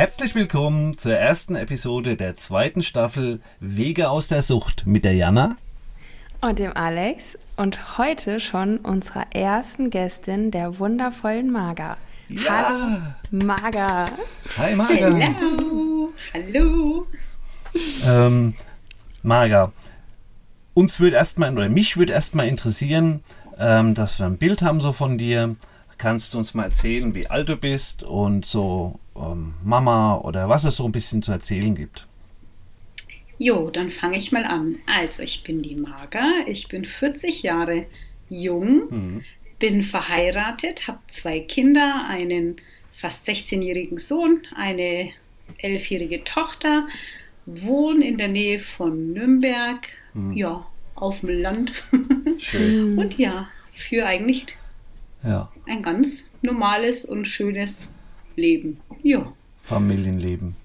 Herzlich willkommen zur ersten Episode der zweiten Staffel Wege aus der Sucht mit der Jana und dem Alex und heute schon unserer ersten Gästin, der wundervollen Maga. Ja. Hallo, Maga. Hi Marga. Hallo. Hallo. Ähm, Marga, uns würde erstmal, oder mich würde erstmal interessieren, ähm, dass wir ein Bild haben so von dir. Kannst du uns mal erzählen, wie alt du bist und so ähm, Mama oder was es so ein bisschen zu erzählen gibt? Jo, dann fange ich mal an. Also, ich bin die Marga, ich bin 40 Jahre jung, Mhm. bin verheiratet, habe zwei Kinder, einen fast 16-jährigen Sohn, eine 11-jährige Tochter, wohne in der Nähe von Nürnberg, ja, auf dem Land. Schön. Und ja, für eigentlich Ja, ein ganz normales und schönes Leben. Ja, Familienleben.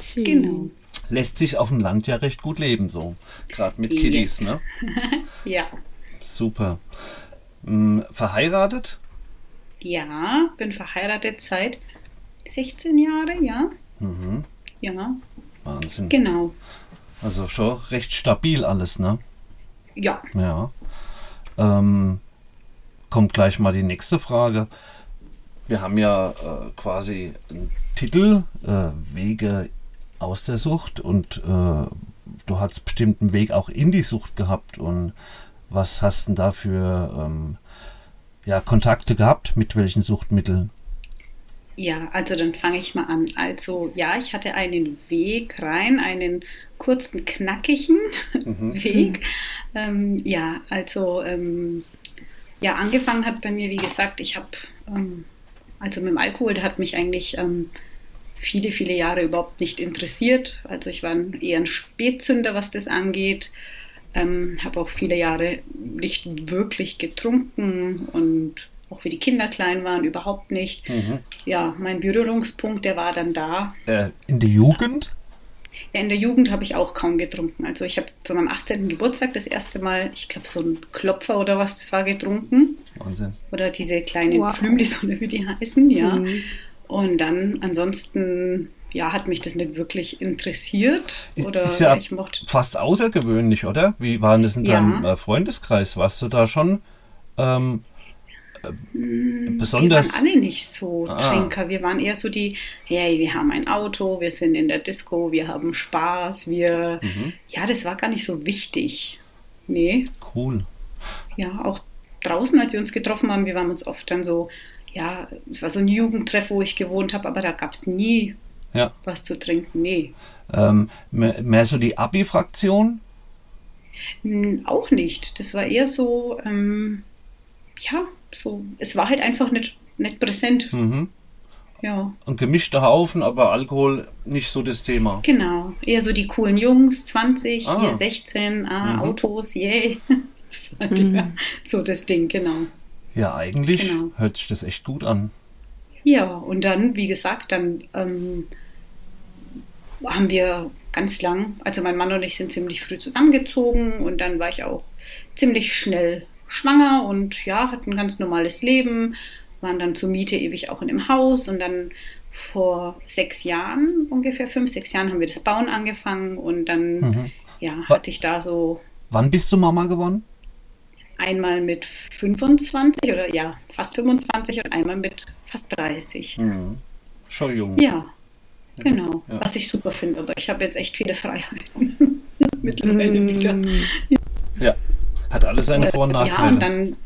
Schön. genau. Lässt sich auf dem Land ja recht gut leben, so. Gerade mit Yes. Kiddies, ne? Ja. Super. Hm, verheiratet? Ja, bin verheiratet seit 16 Jahren, ja. Mhm. Ja, Wahnsinn. genau. Also schon recht stabil alles, ne? Ja, Ja. Ähm, kommt gleich mal die nächste Frage. Wir haben ja äh, quasi einen Titel, äh, Wege aus der Sucht und äh, du hast bestimmt einen Weg auch in die Sucht gehabt und was hast denn da für ähm, ja, Kontakte gehabt mit welchen Suchtmitteln? ja, also dann fange ich mal an. Also ja, ich hatte einen Weg rein, einen kurzen, knackigen Weg. Ähm, ja, also ähm, ja, angefangen hat bei mir, wie gesagt, ich habe, ähm, also mit dem Alkohol, der hat mich eigentlich ähm, viele, viele Jahre überhaupt nicht interessiert. Also ich war eher ein Spätzünder, was das angeht. Ähm, habe auch viele Jahre nicht wirklich getrunken und auch wie die Kinder klein waren, überhaupt nicht. Ja, mein Berührungspunkt, der war dann da. Äh, in der Jugend? Ja, in der Jugend habe ich auch kaum getrunken. Also ich habe zu meinem 18. Geburtstag das erste Mal, ich glaube so ein Klopfer oder was das war, getrunken. Wahnsinn. Oder diese kleinen Wow. Flümlis oder wie die heißen, ja. Mhm. Und dann ansonsten, ja, hat mich das nicht wirklich interessiert. Ist- Oder ist ja ich mochte. Fast außergewöhnlich, oder? Wie war denn das in Ja. deinem äh, Freundeskreis? Warst du da schon ähm, äh, besonders? Wir waren alle nicht so Ah. Trinker. Wir waren eher so die, hey, wir haben ein Auto, wir sind in der Disco, wir haben Spaß, wir. Mhm. Ja, das war gar nicht so wichtig. Nee. Cool. ja, auch draußen, als wir uns getroffen haben, wir waren uns oft dann so, ja, es war so ein Jugendtreff, wo ich gewohnt habe, aber da gab es nie Ja. was zu trinken. Nee, Ähm, mehr, mehr so die Abi-Fraktion? Hm, auch nicht. Das war eher so, ähm, ja, so, es war halt einfach nicht, nicht präsent. Mhm. Ja, Ein gemischter Haufen, aber Alkohol nicht so das Thema. genau. Eher so die coolen Jungs, 20, Ah. hier 16, ah, Mhm. Autos, yay. Das war ja so das Ding, genau. Ja, eigentlich Genau. hört sich das echt gut an. Ja, und dann, wie gesagt, dann ähm, haben wir ganz lang, also mein Mann und ich sind ziemlich früh zusammengezogen und dann war ich auch ziemlich schnell schwanger und ja, hatten ein ganz normales Leben, waren dann zur Miete ewig auch in dem Haus und dann vor sechs Jahren, ungefähr fünf, sechs Jahren, haben wir das Bauen angefangen und dann, Mhm. ja, hatte ich da so Wann bist du Mama geworden? einmal mit 25 oder ja, fast 25 und einmal mit fast 30. Mhm. Schon jung. Ja, genau. Ja. Was ich super finde, aber ich habe jetzt echt viele Freiheiten mittlerweile wieder. Ja. Hat alles seine Vor- und Ja, Nachteile. und dann,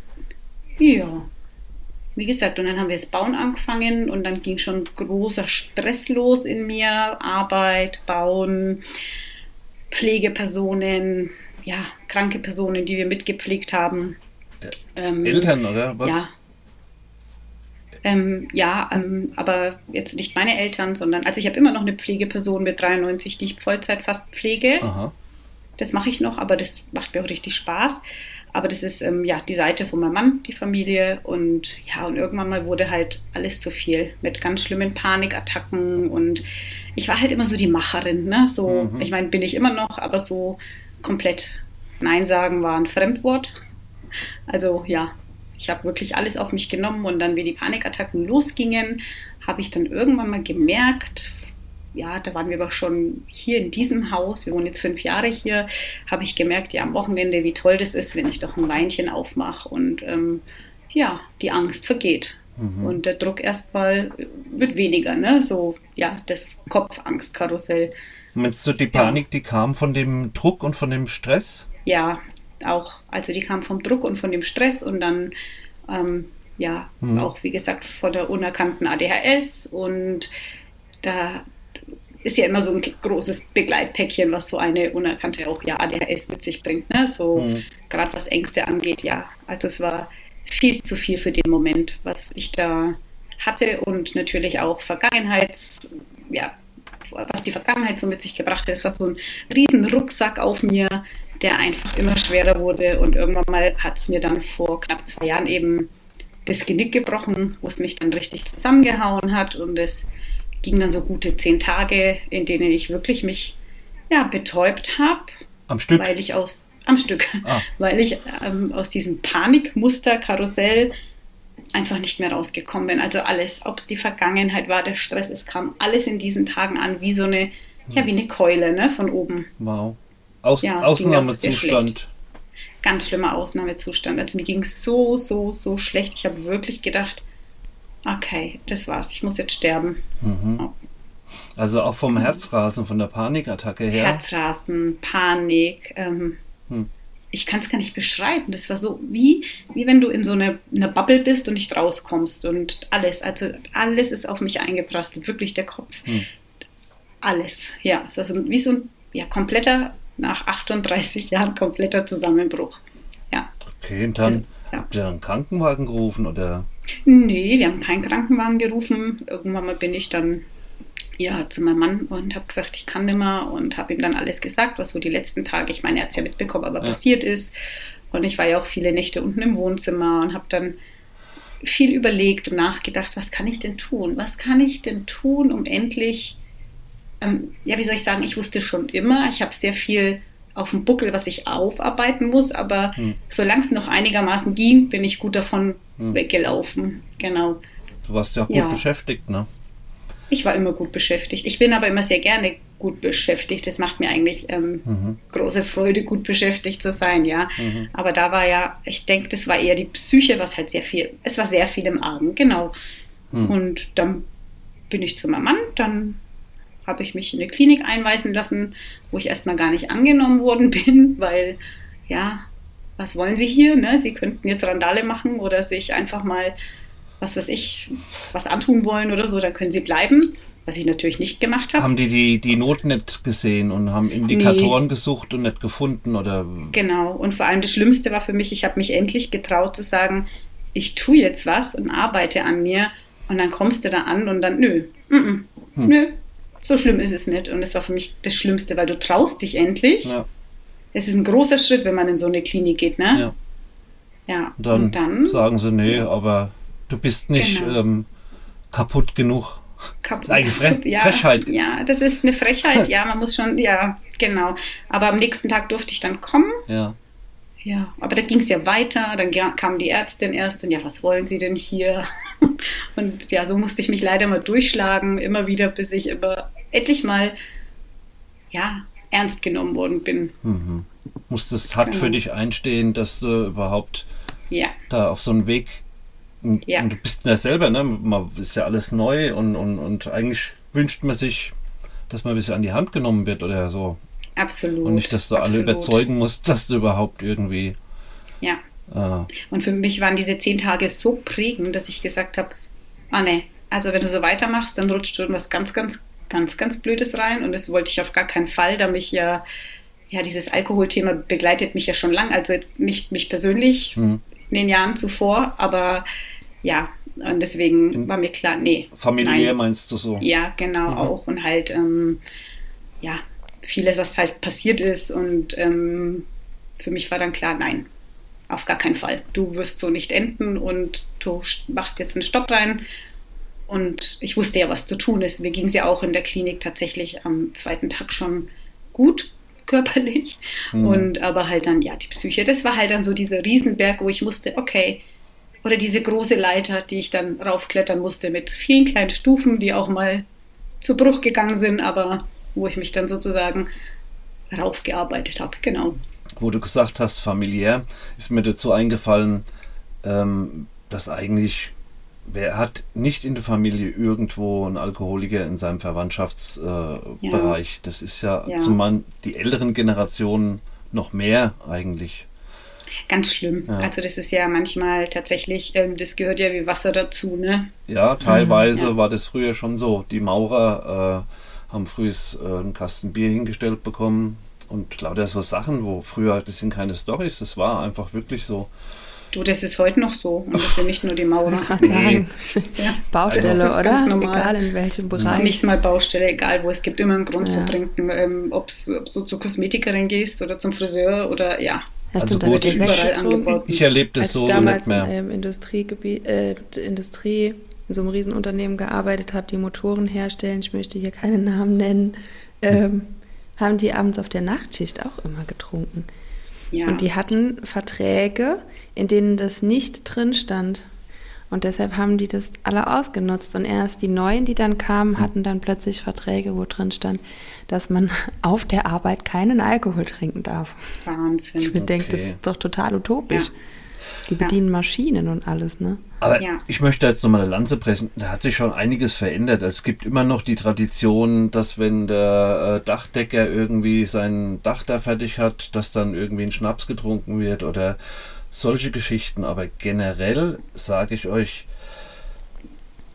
ja, wie gesagt, und dann haben wir das Bauen angefangen und dann ging schon großer Stress los in mir. Arbeit, Bauen, Pflegepersonen, ja, kranke Personen, die wir mitgepflegt haben. Ähm, Eltern, oder? Was? Ja, Ähm, ja, ähm, aber jetzt nicht meine Eltern, sondern, also ich habe immer noch eine Pflegeperson mit 93, die ich Vollzeit fast pflege. Aha. Das mache ich noch, aber das macht mir auch richtig Spaß. Aber das ist ähm, ja die Seite von meinem Mann, die Familie. Und ja, und irgendwann mal wurde halt alles zu viel mit ganz schlimmen Panikattacken. Und ich war halt immer so die Macherin, ne? So, Mhm. ich meine, bin ich immer noch, aber so komplett Nein sagen war ein Fremdwort. Also ja, ich habe wirklich alles auf mich genommen und dann, wie die Panikattacken losgingen, habe ich dann irgendwann mal gemerkt, ja, da waren wir aber schon hier in diesem Haus, wir wohnen jetzt fünf Jahre hier, habe ich gemerkt, ja, am Wochenende, wie toll das ist, wenn ich doch ein Weinchen aufmache und ähm, ja, die Angst vergeht. Und der Druck erstmal wird weniger, ne? So, ja, das Kopfangstkarussell. Meinst du, die Panik, die kam von dem Druck und von dem Stress? Ja, auch, also die kam vom Druck und von dem Stress und dann, ähm, ja, Mhm. auch wie gesagt von der unerkannten ADHS und da ist ja immer so ein großes Begleitpäckchen, was so eine unerkannte auch ja ADHS mit sich bringt, ne? So Mhm. gerade was Ängste angeht, ja. Also es war viel zu viel für den Moment, was ich da hatte und natürlich auch Vergangenheits, ja, was die Vergangenheit so mit sich gebracht hat. Es war so ein riesen Rucksack auf mir, der einfach immer schwerer wurde und irgendwann mal hat es mir dann vor knapp zwei Jahren eben das Genick gebrochen, wo es mich dann richtig zusammengehauen hat und es ging dann so gute zehn Tage, in denen ich wirklich mich ja, betäubt habe, Am Stück? weil ich aus am Stück, Ah. weil ich ähm, aus diesem Panikmuster-Karussell einfach nicht mehr rausgekommen bin. Also alles, ob es die Vergangenheit war, der Stress, es kam alles in diesen Tagen an, wie so eine, ja, wie eine Keule, ne, von oben. Wow. Aus Ja, Ausnahmezustand. Ganz schlimmer Ausnahmezustand. Also mir ging es so, so, so schlecht. Ich habe wirklich gedacht, okay, das war's, ich muss jetzt sterben. Mhm. Also auch vom Herzrasen, von der Panikattacke her. Herzrasen, Panik. Ähm, Hm. Ich kann es gar nicht beschreiben. Das war so wie, wie wenn du in so einer eine Bubble bist und nicht rauskommst. Und alles, also alles ist auf mich eingeprasselt. Wirklich der Kopf. Hm. Alles. Ja, es war so wie so ein ja, kompletter, nach 38 Jahren kompletter Zusammenbruch. Ja. Okay, und dann Das- ja. habt ihr einen Krankenwagen gerufen oder? Nee, wir haben keinen Krankenwagen gerufen. Irgendwann mal bin ich dann ja, zu meinem Mann und habe gesagt, ich kann nicht mehr und habe ihm dann alles gesagt, was so die letzten Tage, ich meine, er hat es ja mitbekommen, aber Ja. passiert ist. Und ich war ja auch viele Nächte unten im Wohnzimmer und habe dann viel überlegt und nachgedacht, was kann ich denn tun? Was kann ich denn tun, um endlich, ähm, ja, wie soll ich sagen, ich wusste schon immer, ich habe sehr viel auf dem Buckel, was ich aufarbeiten muss, aber Hm. solange es noch einigermaßen ging, bin ich gut davon Hm. weggelaufen. Genau. Du warst ja gut Ja. beschäftigt, ne? Ich war immer gut beschäftigt. Ich bin aber immer sehr gerne gut beschäftigt. Das macht mir eigentlich ähm, Mhm. große Freude, gut beschäftigt zu sein, ja. Mhm. Aber da war ja, ich denke, das war eher die Psyche, was halt sehr viel, es war sehr viel im Argen, genau. Hm. Und dann bin ich zu meinem Mann, dann habe ich mich in eine Klinik einweisen lassen, wo ich erstmal gar nicht angenommen worden bin, weil, ja, was wollen Sie hier? Ne? Sie könnten jetzt Randale machen oder sich einfach mal, was weiß ich, was antun wollen oder so, dann können Sie bleiben, was ich natürlich nicht gemacht habe. Haben die, die die Not nicht gesehen und haben Indikatoren gesucht und nicht gefunden oder? Genau. Und vor allem das Schlimmste war für mich, ich habe mich endlich getraut zu sagen, ich tue jetzt was und arbeite an mir und dann kommst du da an und dann, nö, mm -mm, Hm. nö, so schlimm ist es nicht. Und das war für mich das Schlimmste, weil du traust dich endlich. Ja, Es ist ein großer Schritt, wenn man in so eine Klinik geht, ne? ja. Ja. Und dann, und dann sagen sie, nee, aber du bist nicht Genau. ähm, kaputt genug. Kap- ist eigentlich Fre ja, Frechheit. Ja, das ist eine Frechheit, ja, man muss schon, ja, genau. Aber am nächsten Tag durfte ich dann kommen. Ja. Ja, aber da ging es ja weiter, dann kam die Ärztin erst und ja, was wollen Sie denn hier? Und ja, so musste ich mich leider mal durchschlagen, immer wieder, bis ich immer endlich mal, ja, ernst genommen worden bin. Mhm. Musstest hart Genau. für dich einstehen, dass du überhaupt Ja, da auf so einen Weg. Und, Ja. und du bist ja selber, ne? Man ist ja alles neu und, und, und eigentlich wünscht man sich, dass man ein bisschen an die Hand genommen wird oder so. absolut. Und nicht, dass du absolut. alle überzeugen musst, dass du überhaupt irgendwie. Ja, Äh, und für mich waren diese zehn Tage so prägend, dass ich gesagt habe, ah ne, also wenn du so weitermachst, dann rutscht du in was ganz, ganz, ganz, ganz Blödes rein und das wollte ich auf gar keinen Fall, da mich ja, ja, dieses Alkoholthema begleitet mich ja schon lang, also jetzt nicht mich persönlich hm. in den Jahren zuvor, aber ja, Und deswegen In war mir klar, nee. Familiär nein. meinst du so? Ja, genau, mhm. auch. Und halt, ähm, ja, vieles, was halt passiert ist. Und ähm, für mich war dann klar, nein, auf gar keinen Fall. Du wirst so nicht enden und du machst jetzt einen Stopp rein. Und ich wusste ja, was zu tun ist. Mir ging es ja auch in der Klinik tatsächlich am zweiten Tag schon gut körperlich. Mhm. Und aber halt dann, ja, die Psyche, das war halt dann so dieser Riesenberg, wo ich musste, okay, oder diese große Leiter, die ich dann raufklettern musste mit vielen kleinen Stufen, die auch mal zu Bruch gegangen sind, aber wo ich mich dann sozusagen raufgearbeitet habe, genau. Wo du gesagt hast, familiär, ist mir dazu eingefallen, ähm, dass eigentlich, wer hat nicht in der Familie irgendwo einen Alkoholiker in seinem Verwandtschaftsbereich? Äh, ja. Das ist ja, ja. zumal die älteren Generationen noch mehr eigentlich. Ganz schlimm. Ja. Also das ist ja manchmal tatsächlich, ähm, das gehört ja wie Wasser dazu, ne? Ja, teilweise mhm, war das früher schon so. Die Maurer äh, haben früh äh, einen Kasten Bier hingestellt bekommen und lauter so Sachen, wo früher, das sind keine Storys, das war einfach wirklich so. Du, das ist heute noch so. Und das sind nicht nur die Maurer. Nee. Ja. Baustelle, also oder? Egal in welchem Bereich. Nicht mal Baustelle, egal wo. Es gibt immer einen Grund ja. zu trinken. Ähm, Ob du zur Kosmetikerin gehst oder zum Friseur oder ja. Ja, also gut, ich, ich erlebe das Als so ich damals nicht mehr. in einem Industriegebiet, äh, Industrie in so einem Riesenunternehmen gearbeitet habe, die Motoren herstellen, ich möchte hier keine Namen nennen, ähm, haben die abends auf der Nachtschicht auch immer getrunken. Ja. Und die hatten Verträge, in denen das nicht drin stand. Und deshalb haben die das alle ausgenutzt. Und erst die Neuen, die dann kamen, hm. hatten dann plötzlich Verträge, wo drin stand, dass man auf der Arbeit keinen Alkohol trinken darf. Wahnsinn. Ich okay. denke, das ist doch total utopisch. Ja. Die bedienen ja. Maschinen und alles, ne? Aber ja. ich möchte jetzt nochmal eine Lanze brechen. Da hat sich schon einiges verändert. Es gibt immer noch die Tradition, dass wenn der äh, Dachdecker irgendwie sein Dach da fertig hat, dass dann irgendwie ein Schnaps getrunken wird oder solche Geschichten. Aber generell sage ich euch,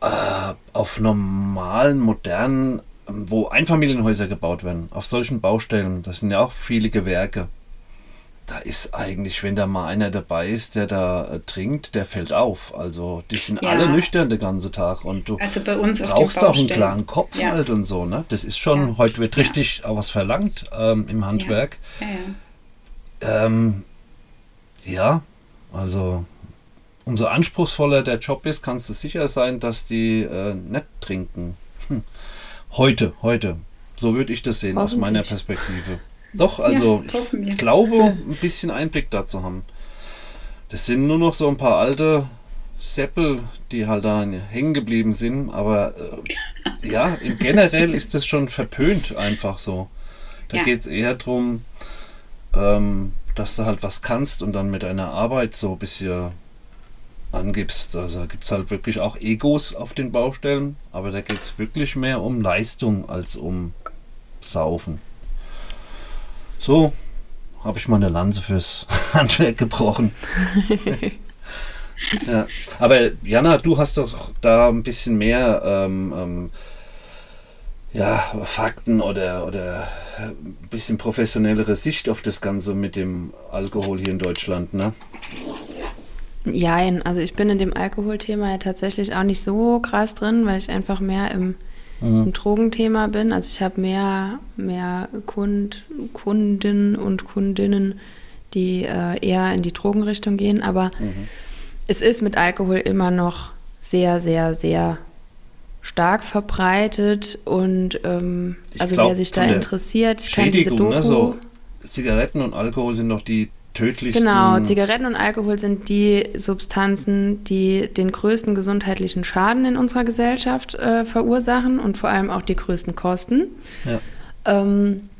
äh, auf normalen, modernen, wo Einfamilienhäuser gebaut werden, auf solchen Baustellen, das sind ja auch viele Gewerke. Da ist eigentlich, wenn da mal einer dabei ist, der da äh, trinkt, der fällt auf. Also die sind ja. alle nüchtern den ganzen Tag und du also brauchst auch einen klaren Kopf ja. halt und so. Ne? Das ist schon, ja. heute wird richtig auch was verlangt ähm, im Handwerk. Ähm, ja, also umso anspruchsvoller der Job ist, kannst du sicher sein, dass die äh, nicht trinken. Hm. Heute, heute. So würde ich das sehen aus meiner Perspektive. Doch, also ja, ich glaube, ein bisschen Einblick dazu haben. Das sind nur noch so ein paar alte Seppel, die halt da hängen geblieben sind, aber äh, ja, generell ist das schon verpönt einfach so. Da ja. geht es eher darum, ähm, dass du halt was kannst und dann mit deiner Arbeit so ein bisschen angibst. Also gibt es halt wirklich auch Egos auf den Baustellen, aber da geht es wirklich mehr um Leistung als um Saufen. So, habe ich mal eine Lanze fürs Handwerk gebrochen. ja. Aber Jana, du hast doch da ein bisschen mehr ähm, ähm, ja, Fakten oder, oder ein bisschen professionellere Sicht auf das Ganze mit dem Alkohol hier in Deutschland, ne? Ja, also ich bin in dem Alkoholthema ja tatsächlich auch nicht so krass drin, weil ich einfach mehr im, mhm. im Drogenthema bin. Also ich habe mehr, mehr Kund, Kunden und Kundinnen, die äh, eher in die Drogenrichtung gehen. Aber mhm. es ist mit Alkohol immer noch sehr, sehr, sehr stark verbreitet und ähm, also glaub, wer sich da interessiert, kann diese Doku... Ne, so Zigaretten und Alkohol sind noch die tödlichsten... Genau, Zigaretten und Alkohol sind die Substanzen, die den größten gesundheitlichen Schaden in unserer Gesellschaft äh, verursachen und vor allem auch die größten Kosten. Ja. Ähm,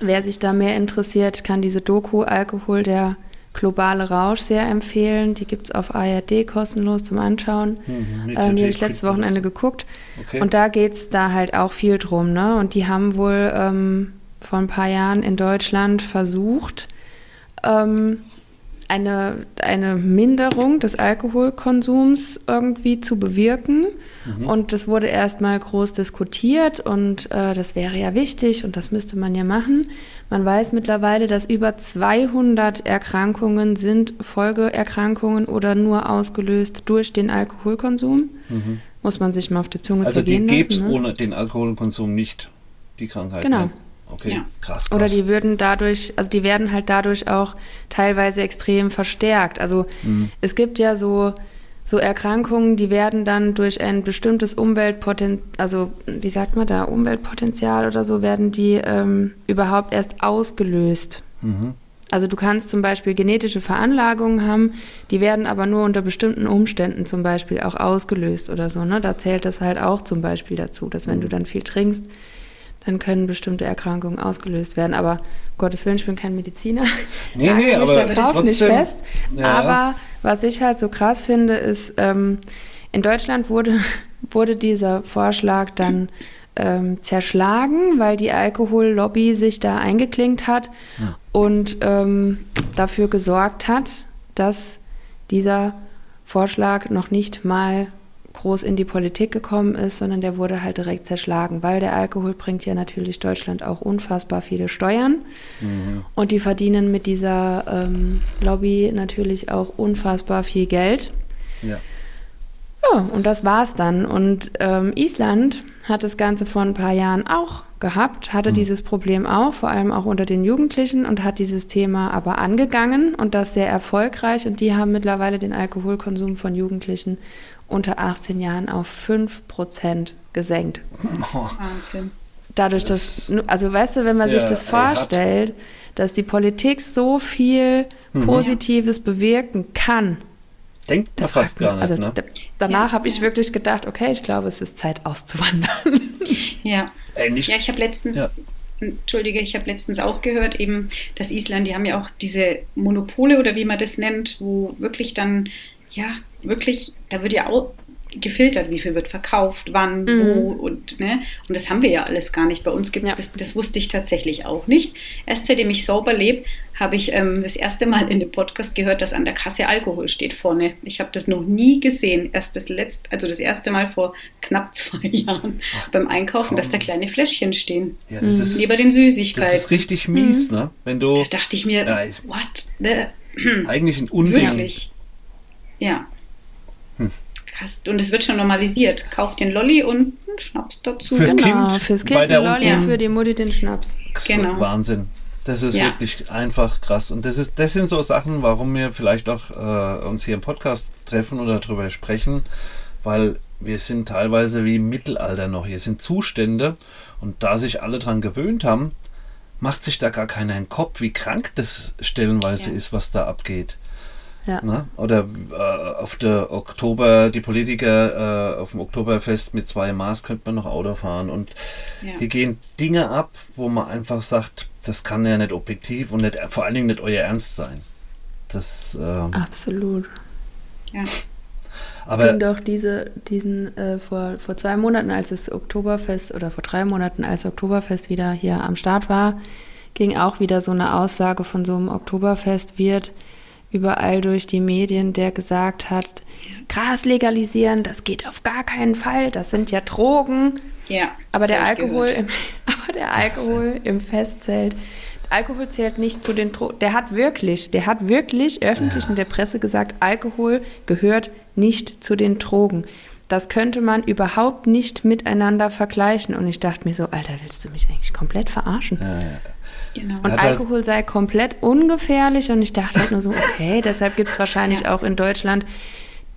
wer sich da mehr interessiert, kann diese Doku Alkohol der globale Rausch sehr empfehlen. Die gibt es auf ARD kostenlos zum Anschauen. Mhm, ähm, die habe ich letztes Wochenende geguckt. Okay. Und da geht es da halt auch viel drum. Ne? Und die haben wohl ähm, vor ein paar Jahren in Deutschland versucht, ähm, eine, eine Minderung des Alkoholkonsums irgendwie zu bewirken. Mhm. Und das wurde erstmal groß diskutiert und äh, das wäre ja wichtig und das müsste man ja machen. Man weiß mittlerweile, dass über 200 Erkrankungen sind Folgeerkrankungen oder nur ausgelöst durch den Alkoholkonsum. Mhm. Muss man sich mal auf die Zunge also zergehen. Also die gibt es ne? ohne den Alkoholkonsum nicht, die Krankheit. Genau. Ne? Okay, ja. krass, krass. Oder die würden dadurch, also die werden halt dadurch auch teilweise extrem verstärkt. Also mhm. es gibt ja so, so Erkrankungen, die werden dann durch ein bestimmtes Umweltpotenzial, also wie sagt man da, Umweltpotenzial oder so, werden die ähm, überhaupt erst ausgelöst. Mhm. Also du kannst zum Beispiel genetische Veranlagungen haben, die werden aber nur unter bestimmten Umständen zum Beispiel auch ausgelöst oder so. Ne? Da zählt das halt auch zum Beispiel dazu, dass wenn du mhm. dann viel trinkst, dann können bestimmte Erkrankungen ausgelöst werden. Aber Gottes Willen, ich bin kein Mediziner. Nee, nee, aber da drauf trotzdem, nicht fest. Ja. Aber was ich halt so krass finde, ist, ähm, in Deutschland wurde, wurde dieser Vorschlag dann ähm, zerschlagen, weil die Alkohollobby sich da eingeklinkt hat ja. und ähm, dafür gesorgt hat, dass dieser Vorschlag noch nicht mal groß in die Politik gekommen ist, sondern der wurde halt direkt zerschlagen, weil der Alkohol bringt ja natürlich Deutschland auch unfassbar viele Steuern mhm. und die verdienen mit dieser ähm, Lobby natürlich auch unfassbar viel Geld. Ja. Ja, und das war's dann. Und ähm, Island hat das Ganze vor ein paar Jahren auch gehabt, hatte mhm. dieses Problem auch, vor allem auch unter den Jugendlichen und hat dieses Thema aber angegangen und das sehr erfolgreich. Und die haben mittlerweile den Alkoholkonsum von Jugendlichen unter 18 Jahren auf 5 Prozent gesenkt. Wahnsinn. Dadurch, dass, also weißt du, wenn man ja, sich das vorstellt, dass die Politik so viel mhm. Positives mhm. bewirken kann. Denkt man fast gar nicht. Also ne? danach ja, habe ich wirklich gedacht, okay, ich glaube, es ist Zeit auszuwandern. Ja. Ey, ja, ich habe letztens, ja. Entschuldige, ich habe letztens auch gehört, eben, dass Island, die haben ja auch diese Monopole oder wie man das nennt, wo wirklich dann ja, wirklich, da wird ja auch gefiltert, wie viel wird verkauft, wann, mhm. wo und ne? Und das haben wir ja alles gar nicht. Bei uns gibt es, ja. das, das wusste ich tatsächlich auch nicht. Erst seitdem ich sauber lebe, habe ich ähm, das erste Mal in dem Podcast gehört, dass an der Kasse Alkohol steht vorne. Ich habe das noch nie gesehen. Erst das letzte, also das erste Mal vor knapp zwei Jahren Ach, beim Einkaufen, komm. dass da kleine Fläschchen stehen. Ja, das mhm. ist, Neben den Süßigkeiten. Das ist richtig mies, mhm. ne? Wenn du. Da dachte ich mir, ja, what? The? Eigentlich ein Unding. Wirklich. Ja. Krass. Und es wird schon normalisiert. Kauft den Lolli und einen Schnaps dazu. Fürs genau, Kind. Fürs Kind den Lolli und für die Mutti den Schnaps. Genau. Wahnsinn. Das ist ja. wirklich einfach krass. Und das, ist, das sind so Sachen, warum wir vielleicht auch äh, uns hier im Podcast treffen oder darüber sprechen, weil wir sind teilweise wie im Mittelalter noch. Hier sind Zustände und da sich alle dran gewöhnt haben, macht sich da gar keiner einen Kopf, wie krank das stellenweise ja. ist, was da abgeht. Ja. Ne? Oder äh, auf der Oktober, die Politiker äh, auf dem Oktoberfest mit zwei Maß könnte man noch Auto fahren. Und ja. hier gehen Dinge ab, wo man einfach sagt, das kann ja nicht objektiv und nicht, vor allen Dingen nicht euer Ernst sein. Das, ähm, Absolut. Ja. Aber ging doch diese, diesen äh, vor, vor zwei Monaten, als das Oktoberfest oder vor drei Monaten, als Oktoberfest wieder hier am Start war, ging auch wieder so eine Aussage von so einem Oktoberfest wird überall durch die Medien, der gesagt hat, Gras legalisieren, das geht auf gar keinen Fall, das sind ja Drogen. Ja. Aber der Alkohol, im, aber der Alkohol im Festzelt, Alkohol zählt nicht zu den Drogen. Der hat wirklich, der hat wirklich öffentlich in der Presse gesagt, Alkohol gehört nicht zu den Drogen. Das könnte man überhaupt nicht miteinander vergleichen. Und ich dachte mir so, Alter, willst du mich eigentlich komplett verarschen? Ja, ja. Genau. Und halt Alkohol sei komplett ungefährlich und ich dachte halt nur so, okay, deshalb gibt es wahrscheinlich ja. auch in Deutschland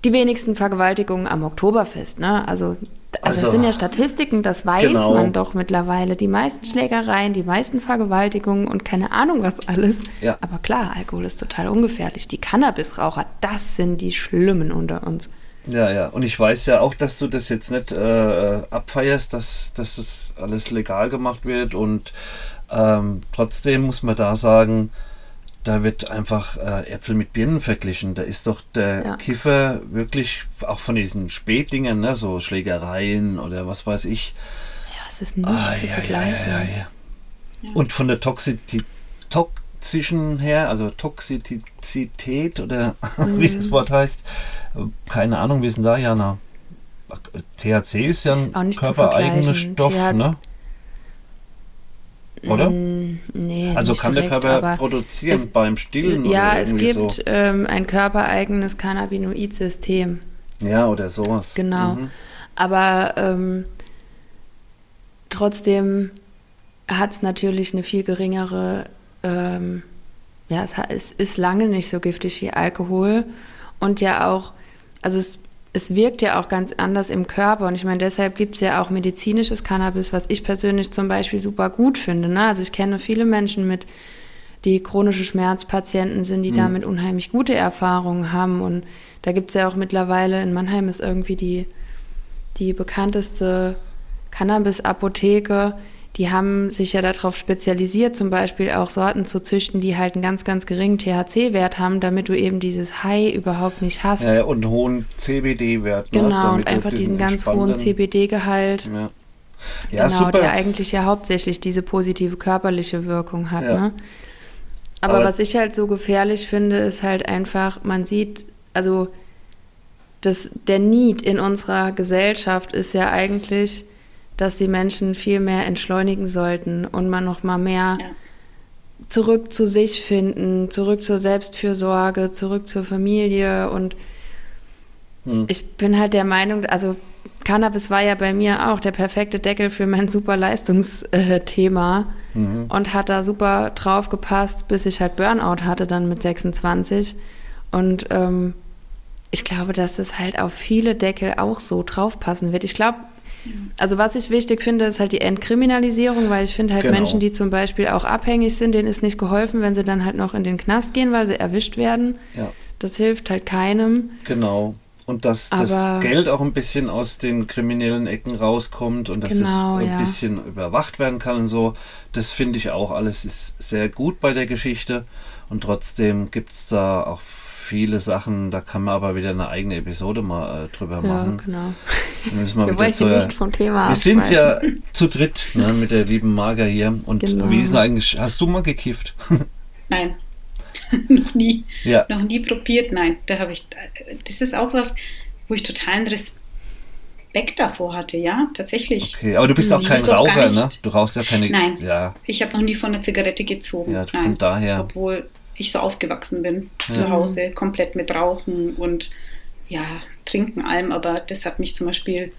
die wenigsten Vergewaltigungen am Oktoberfest. Ne? Also, also, also das sind ja Statistiken, das weiß genau. man doch mittlerweile. Die meisten Schlägereien, die meisten Vergewaltigungen und keine Ahnung was alles. Ja. Aber klar, Alkohol ist total ungefährlich. Die Cannabisraucher, das sind die Schlimmen unter uns. Ja, ja. Und ich weiß ja auch, dass du das jetzt nicht äh, abfeierst, dass, dass das alles legal gemacht wird und ähm, trotzdem muss man da sagen, da wird einfach äh, Äpfel mit Birnen verglichen. Da ist doch der ja. Kiffer wirklich auch von diesen Spätdingen, ne, so Schlägereien oder was weiß ich. Ja, es ist nicht ah, zu ja, vergleichen. Ja, Und von der Toxizität, Tox toxischen her, also Toxizität oder mhm. wie das Wort heißt. Keine Ahnung, wie ist denn da, Jana? THC ist ja ein körpereigener Stoff, TH ne? Oder? Mm, nee, also kann direkt, der Körper produzieren es, beim Stillen? Ja, es gibt so? ähm, ein körpereigenes Cannabinoid-System. Ja, oder sowas. Genau. Mhm. Aber ähm, trotzdem hat es natürlich eine viel geringere, ähm, ja, es, es ist lange nicht so giftig wie Alkohol und ja auch, also es, es wirkt ja auch ganz anders im Körper und ich meine, deshalb gibt es ja auch medizinisches Cannabis, was ich persönlich zum Beispiel super gut finde. Ne? Also ich kenne viele Menschen mit, die chronische Schmerzpatienten sind, die mhm. damit unheimlich gute Erfahrungen haben und da gibt es ja auch mittlerweile, in Mannheim ist irgendwie die, die bekannteste Cannabis-Apotheke, die haben sich ja darauf spezialisiert, zum Beispiel auch Sorten zu züchten, die halt einen ganz, ganz geringen THC-Wert haben, damit du eben dieses High überhaupt nicht hast. Ja, und einen hohen CBD-Wert. Ne? Genau, ne? und einfach diesen ganz hohen CBD-Gehalt. Ja. Ja, genau, super. der eigentlich ja hauptsächlich diese positive körperliche Wirkung hat. Ja. Ne? Aber, Aber was ich halt so gefährlich finde, ist halt einfach, man sieht, also das, der Need in unserer Gesellschaft ist ja eigentlich, dass die Menschen viel mehr entschleunigen sollten und man noch mal mehr ja. zurück zu sich finden, zurück zur Selbstfürsorge, zurück zur Familie und hm. ich bin halt der Meinung, also Cannabis war ja bei mir auch der perfekte Deckel für mein super Leistungsthema mhm. und hat da super drauf gepasst, bis ich halt Burnout hatte dann mit 26 und ähm, ich glaube, dass das halt auf viele Deckel auch so draufpassen wird. Ich glaube, also was ich wichtig finde, ist halt die Entkriminalisierung, weil ich finde halt genau. Menschen, die zum Beispiel auch abhängig sind, denen ist nicht geholfen, wenn sie dann halt noch in den Knast gehen, weil sie erwischt werden. Ja. Das hilft halt keinem. Genau. Und dass Aber das Geld auch ein bisschen aus den kriminellen Ecken rauskommt und dass genau, es ein ja. bisschen überwacht werden kann und so. Das finde ich auch alles ist sehr gut bei der Geschichte. Und trotzdem gibt es da auch viele Sachen, da kann man aber wieder eine eigene Episode mal äh, drüber machen. Ja, genau. wir wir wollen nicht vom Thema Wir sind ja zu dritt ne, mit der lieben Marga hier. Und genau. wie ist eigentlich, hast du mal gekifft? Nein. noch nie. Ja. Noch nie probiert, nein. Da habe ich, das ist auch was, wo ich totalen Respekt davor hatte, ja, tatsächlich. Okay, aber du bist auch ich kein Raucher, ne? Du rauchst ja keine. Nein. Ja. Ich habe noch nie von einer Zigarette gezogen. Ja, von daher. Obwohl ich so aufgewachsen bin, ja. zu Hause, komplett mit Rauchen und ja, Trinken, allem, aber das hat mich zum Beispiel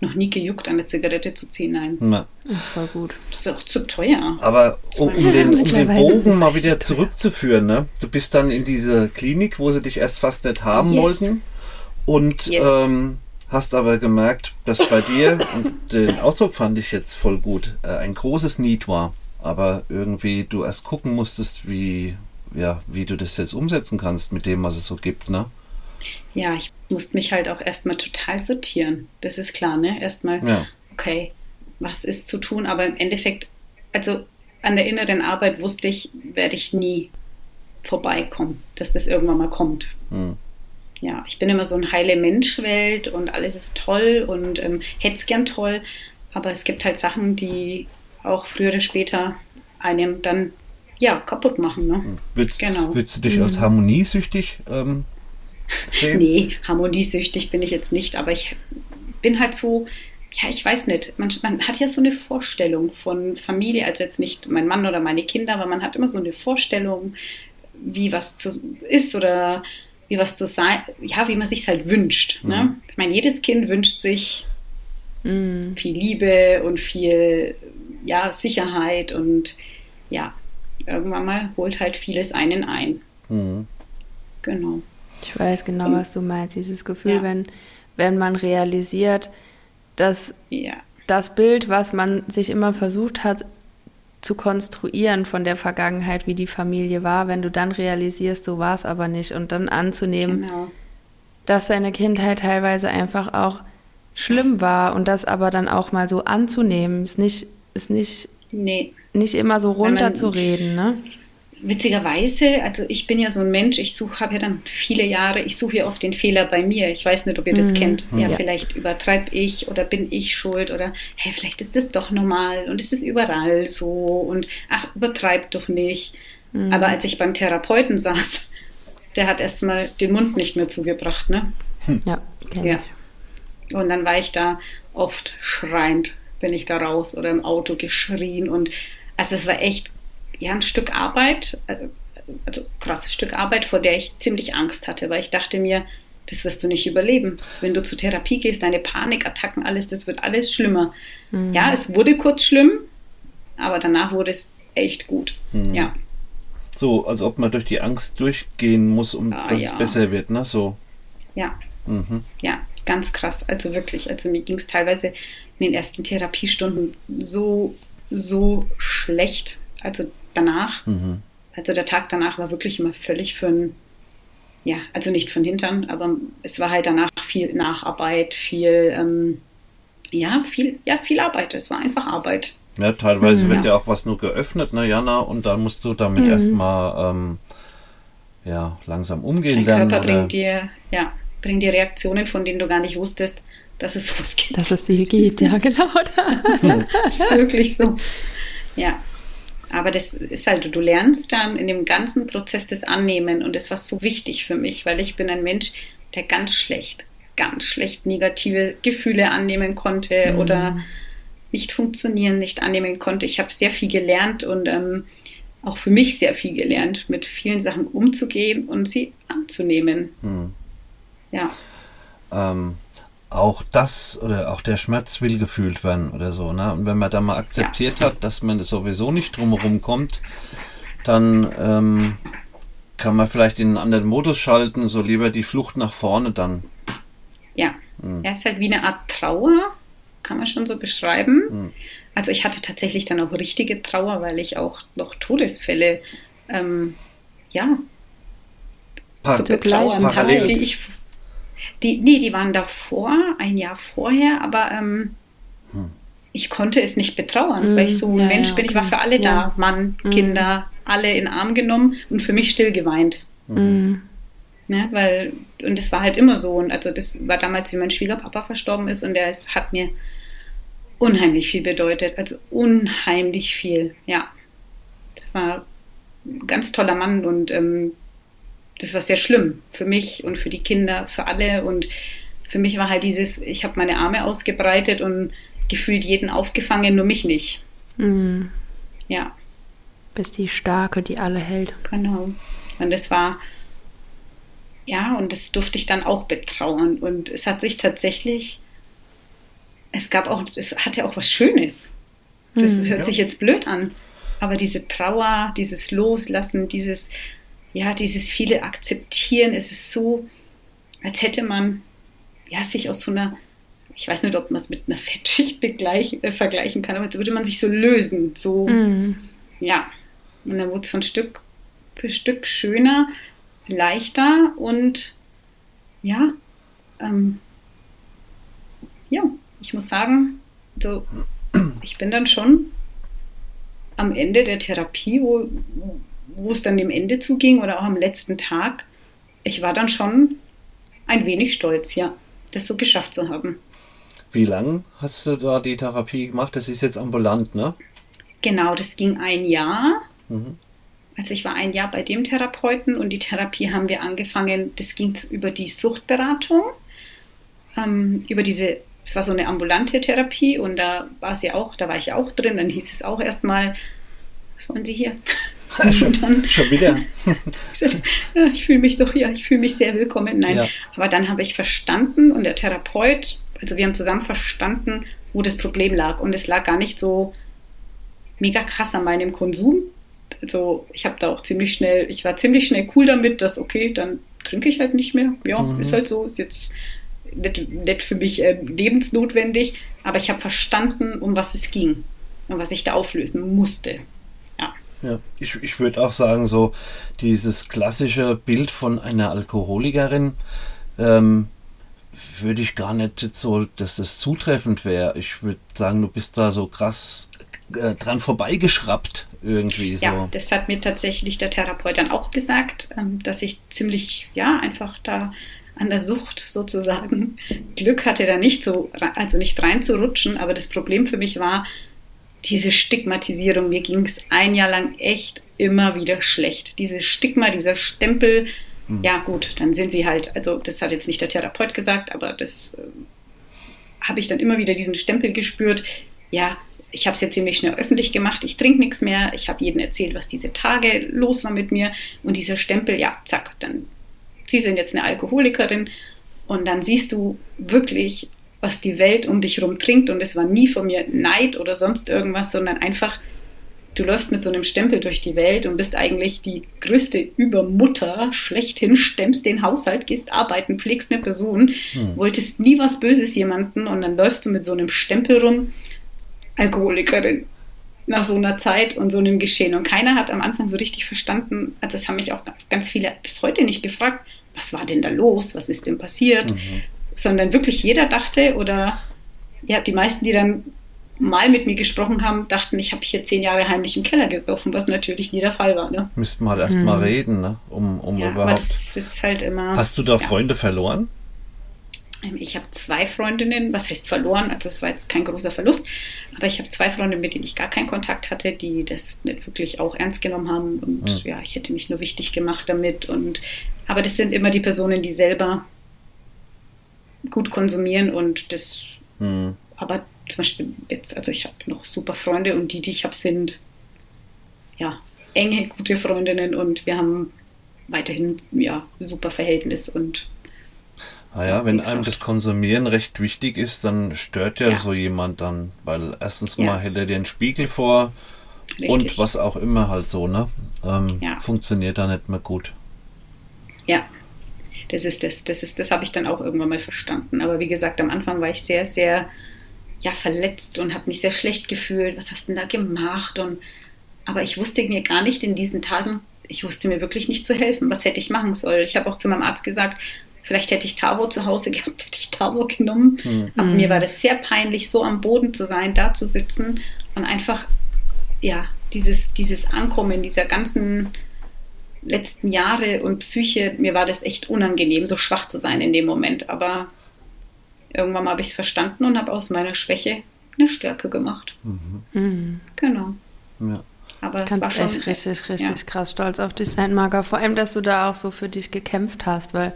noch nie gejuckt, eine Zigarette zu ziehen, nein. Na. Das war gut. Das ist auch zu teuer. Aber um, um den, um den Bogen mal wieder zurückzuführen, ne? Du bist dann in diese Klinik, wo sie dich erst fast nicht haben yes. wollten und yes. ähm, hast aber gemerkt, dass bei dir, und den Ausdruck fand ich jetzt voll gut, äh, ein großes Need war aber irgendwie du erst gucken musstest, wie, ja, wie du das jetzt umsetzen kannst mit dem, was es so gibt, ne? Ja, ich musste mich halt auch erstmal total sortieren. Das ist klar, ne? Erstmal, ja. okay, was ist zu tun? Aber im Endeffekt, also an der inneren Arbeit wusste ich, werde ich nie vorbeikommen, dass das irgendwann mal kommt. Hm. Ja, ich bin immer so ein heile Menschwelt und alles ist toll und ähm, hätte es gern toll, aber es gibt halt Sachen, die auch früher oder später einem dann ja, kaputt machen. Ne? Würdest, genau. würdest du dich als mhm. harmoniesüchtig ähm, sehen? nee, harmoniesüchtig bin ich jetzt nicht, aber ich bin halt so, ja, ich weiß nicht, man, man, hat ja so eine Vorstellung von Familie, also jetzt nicht mein Mann oder meine Kinder, aber man hat immer so eine Vorstellung, wie was zu, ist oder wie was zu sein, ja, wie man sich halt wünscht. Ne? Mhm. Ne? Ich meine, jedes Kind wünscht sich mhm. viel Liebe und viel ja, Sicherheit und ja, irgendwann mal holt halt vieles einen ein. Mhm. Genau. Ich weiß genau, was du meinst. Dieses Gefühl, ja. wenn, wenn man realisiert, dass ja. das Bild, was man sich immer versucht hat zu konstruieren von der Vergangenheit, wie die Familie war, wenn du dann realisierst, so war es aber nicht und dann anzunehmen, genau. dass deine Kindheit teilweise einfach auch schlimm war und das aber dann auch mal so anzunehmen, ist nicht ist nicht, nee. nicht immer so runterzureden, ne? Witzigerweise, also ich bin ja so ein Mensch, ich suche, habe ja dann viele Jahre, ich suche ja oft den Fehler bei mir. Ich weiß nicht, ob ihr das mhm. kennt. Ja, ja, vielleicht übertreibe ich oder bin ich schuld oder hey, vielleicht ist das doch normal und es ist überall so und ach, übertreib doch nicht. Mhm. Aber als ich beim Therapeuten saß, der hat erstmal den Mund nicht mehr zugebracht, ne? Hm. Ja, kenn ja. Ich. Und dann war ich da oft schreiend, bin ich da raus oder im Auto geschrien und also es war echt ja ein Stück Arbeit, also, also krasses Stück Arbeit, vor der ich ziemlich Angst hatte, weil ich dachte mir, das wirst du nicht überleben. Wenn du zur Therapie gehst, deine Panikattacken, alles, das wird alles schlimmer. Mhm. Ja, es wurde kurz schlimm, aber danach wurde es echt gut. Mhm. Ja. So, als ob man durch die Angst durchgehen muss, um ah, dass ja. es besser wird, ne? So. Ja. Mhm. Ja, ganz krass. Also wirklich. Also mir ging es teilweise in den ersten Therapiestunden so, so schlecht. Also danach. Mhm. Also der Tag danach war wirklich immer völlig für ein, ja, also nicht von Hintern, aber es war halt danach viel Nacharbeit, viel, ähm, ja, viel, ja, viel Arbeit. Es war einfach Arbeit. Ja, teilweise mhm, wird ja. ja auch was nur geöffnet, ne, Jana, und dann musst du damit mhm. erstmal ähm, ja, langsam umgehen Dein lernen. Körper bringt dir, ja, bringt dir Reaktionen, von denen du gar nicht wusstest, dass es sowas gibt. Dass es sie gibt, ja, genau. das ist wirklich so. Ja. Aber das ist halt, du lernst dann in dem ganzen Prozess das Annehmen und das war so wichtig für mich, weil ich bin ein Mensch, der ganz schlecht, ganz schlecht negative Gefühle annehmen konnte mhm. oder nicht funktionieren, nicht annehmen konnte. Ich habe sehr viel gelernt und ähm, auch für mich sehr viel gelernt, mit vielen Sachen umzugehen und sie anzunehmen. Hm. Ja. Ähm, auch das oder auch der Schmerz will gefühlt werden oder so. Ne? Und wenn man da mal akzeptiert ja. hat, dass man sowieso nicht drumherum kommt, dann ähm, kann man vielleicht in einen anderen Modus schalten, so lieber die Flucht nach vorne dann. Ja, hm. er ist halt wie eine Art Trauer, kann man schon so beschreiben. Mhm. Also ich hatte tatsächlich dann auch richtige Trauer, weil ich auch noch Todesfälle, ähm, ja, pa zu betrauern hatte, die ich, die, nee, die waren davor, ein Jahr vorher, aber ähm, hm. ich konnte es nicht betrauern, mhm. weil ich so ein ja, Mensch ja, bin. Ich war für alle ja. da, Mann, mhm. Kinder, alle in den Arm genommen und für mich still geweint. Mhm. Ne, weil, und das war halt immer so. Und also das war damals, wie mein Schwiegerpapa verstorben ist und der ist, hat mir unheimlich viel bedeutet. Also unheimlich viel, ja. Das war ein ganz toller Mann und ähm, das war sehr schlimm für mich und für die Kinder, für alle. Und für mich war halt dieses, ich habe meine Arme ausgebreitet und gefühlt jeden aufgefangen, nur mich nicht. Mhm. Ja. Bist die Starke, die alle hält. Genau. Und das war ja, und das durfte ich dann auch betrauern. Und es hat sich tatsächlich, es gab auch, es hatte auch was Schönes. Das hm, hört ja. sich jetzt blöd an. Aber diese Trauer, dieses Loslassen, dieses, ja, dieses viele Akzeptieren, es ist so, als hätte man, ja, sich aus so einer, ich weiß nicht, ob man es mit einer Fettschicht begleich, äh, vergleichen kann, aber als würde man sich so lösen, so, mm. ja. Und dann wurde es von Stück für Stück schöner leichter und ja, ähm, ja, ich muss sagen, so, ich bin dann schon am Ende der Therapie, wo, wo es dann dem Ende zuging oder auch am letzten Tag, ich war dann schon ein wenig stolz, ja, das so geschafft zu haben. Wie lange hast du da die Therapie gemacht? Das ist jetzt ambulant, ne? Genau, das ging ein Jahr. Mhm. Also ich war ein Jahr bei dem Therapeuten und die Therapie haben wir angefangen, das ging über die Suchtberatung, ähm, über diese, es war so eine ambulante Therapie und da war sie auch, da war ich auch drin, dann hieß es auch erstmal, was wollen Sie hier? Schon, schon wieder. ich fühle mich doch hier, ich fühle mich sehr willkommen. Nein, ja. aber dann habe ich verstanden und der Therapeut, also wir haben zusammen verstanden, wo das Problem lag und es lag gar nicht so mega krass an meinem Konsum, also ich habe da auch ziemlich schnell, ich war ziemlich schnell cool damit, dass okay, dann trinke ich halt nicht mehr. Ja, mhm. ist halt so, ist jetzt nicht, nicht für mich äh, lebensnotwendig, aber ich habe verstanden, um was es ging und was ich da auflösen musste. Ja. Ich, ich würde auch sagen, so dieses klassische Bild von einer Alkoholikerin, ähm, würde ich gar nicht so, dass das zutreffend wäre. Ich würde sagen, du bist da so krass äh, dran vorbeigeschraubt irgendwie so. Ja, das hat mir tatsächlich der Therapeut dann auch gesagt, ähm, dass ich ziemlich, ja, einfach da an der Sucht sozusagen Glück hatte, da nicht so, also nicht reinzurutschen, aber das Problem für mich war, diese Stigmatisierung, mir ging es ein Jahr lang echt immer wieder schlecht. Dieses Stigma, dieser Stempel, hm. ja gut, dann sind sie halt, also das hat jetzt nicht der Therapeut gesagt, aber das äh, habe ich dann immer wieder diesen Stempel gespürt, ja, ich habe es jetzt ziemlich schnell öffentlich gemacht, ich trinke nichts mehr, ich habe jedem erzählt, was diese Tage los war mit mir und dieser Stempel, ja, zack, dann sie sind jetzt eine Alkoholikerin und dann siehst du wirklich, was die Welt um dich herum trinkt und es war nie von mir Neid oder sonst irgendwas, sondern einfach, du läufst mit so einem Stempel durch die Welt und bist eigentlich die größte Übermutter schlechthin, stemmst den Haushalt, gehst arbeiten, pflegst eine Person, hm. wolltest nie was Böses jemanden und dann läufst du mit so einem Stempel rum Alkoholikerin nach so einer Zeit und so einem Geschehen. Und keiner hat am Anfang so richtig verstanden, also das haben mich auch ganz viele bis heute nicht gefragt, was war denn da los, was ist denn passiert, mhm. Sondern wirklich jeder dachte oder ja, die meisten, die dann mal mit mir gesprochen haben, dachten, ich habe hier zehn Jahre heimlich im Keller gesoffen, was natürlich nie der Fall war. Ne? Müssten wir halt erst mhm. mal reden, ne? um, um ja, überhaupt. Aber das ist halt immer. Hast du da Freunde ja. verloren? Ähm, ich habe zwei Freundinnen, was heißt verloren, also das war jetzt kein großer Verlust, aber ich habe zwei Freundinnen, mit denen ich gar keinen Kontakt hatte, die das nicht wirklich auch ernst genommen haben und ja, hm. ja ich hätte mich nur wichtig gemacht damit und aber das sind immer die Personen, die selber gut konsumieren und das mhm. aber zum Beispiel jetzt, also ich habe noch super Freunde und die, die ich habe, sind ja enge, gute Freundinnen und wir haben weiterhin ja super Verhältnis und Ah ja, wenn einem das Konsumieren recht wichtig ist, dann stört ja, ja. so jemand dann, weil erstens ja. mal hält er dir einen Spiegel vor Richtig. und was auch immer halt so, ne? Ähm, ja. Funktioniert da nicht mehr gut. Ja, das ist das, das ist, das habe ich dann auch irgendwann mal verstanden. Aber wie gesagt, am Anfang war ich sehr, sehr ja, verletzt und habe mich sehr schlecht gefühlt. Was hast du denn da gemacht? Und, aber ich wusste mir gar nicht in diesen Tagen, ich wusste mir wirklich nicht zu helfen. Was hätte ich machen sollen? Ich habe auch zu meinem Arzt gesagt, Vielleicht hätte ich Tavo zu Hause gehabt, hätte ich Tavo genommen. Mhm. Aber mir war das sehr peinlich, so am Boden zu sein, da zu sitzen und einfach, ja, dieses, dieses Ankommen dieser ganzen letzten Jahre und Psyche, mir war das echt unangenehm, so schwach zu sein in dem Moment. Aber irgendwann habe ich es verstanden und habe aus meiner Schwäche eine Stärke gemacht. Mhm. Mhm. Genau. Ja. Aber du kannst schon, echt richtig, richtig ja. krass stolz auf dich sein, Marga. Vor allem, dass du da auch so für dich gekämpft hast, weil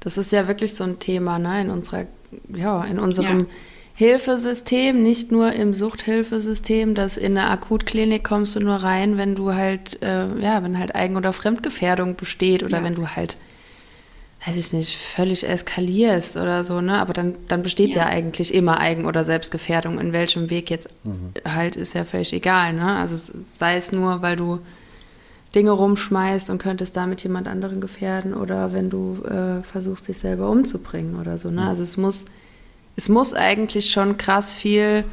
das ist ja wirklich so ein Thema ne, in, unserer, ja, in unserem ja. Hilfesystem, nicht nur im Suchthilfesystem, dass in eine Akutklinik kommst du nur rein, wenn du halt, äh, ja, wenn halt Eigen- oder Fremdgefährdung besteht oder ja. wenn du halt, weiß ich nicht, völlig eskalierst oder so, ne? Aber dann, dann besteht ja. ja eigentlich immer Eigen- oder Selbstgefährdung. In welchem Weg jetzt mhm. halt ist ja völlig egal, ne? Also sei es nur, weil du Dinge rumschmeißt und könntest damit jemand anderen gefährden oder wenn du äh, versuchst, dich selber umzubringen oder so. Ne? Also es muss, es muss eigentlich schon krass viel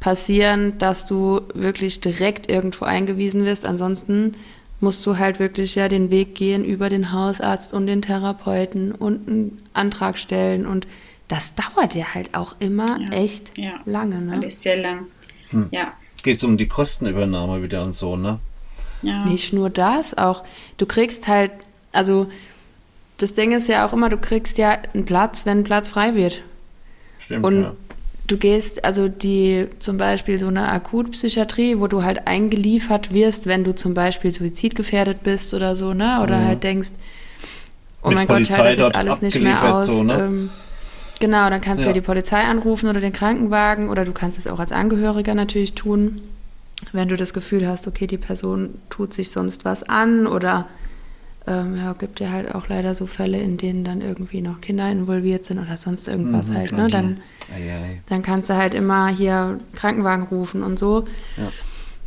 passieren, dass du wirklich direkt irgendwo eingewiesen wirst. Ansonsten musst du halt wirklich ja den Weg gehen über den Hausarzt und den Therapeuten und einen Antrag stellen und das dauert ja halt auch immer ja, echt ja. lange. Ne? Alles sehr lang. Hm. Ja. Geht es um die Kostenübernahme wieder und so, ne? Ja. Nicht nur das, auch du kriegst halt, also das Ding ist ja auch immer, du kriegst ja einen Platz, wenn ein Platz frei wird. Stimmt. Und ja. du gehst, also die zum Beispiel so eine Akutpsychiatrie, wo du halt eingeliefert wirst, wenn du zum Beispiel suizidgefährdet bist oder so, ne? Oder mhm. halt denkst, oh Mit mein Polizei Gott, halt das jetzt alles nicht mehr aus. So, ne? ähm, genau, dann kannst ja. du ja die Polizei anrufen oder den Krankenwagen oder du kannst es auch als Angehöriger natürlich tun wenn du das Gefühl hast, okay, die Person tut sich sonst was an oder ähm, ja, gibt ja halt auch leider so Fälle, in denen dann irgendwie noch Kinder involviert sind oder sonst irgendwas mhm, halt, ne? Dann, dann kannst du halt immer hier Krankenwagen rufen und so. Ja.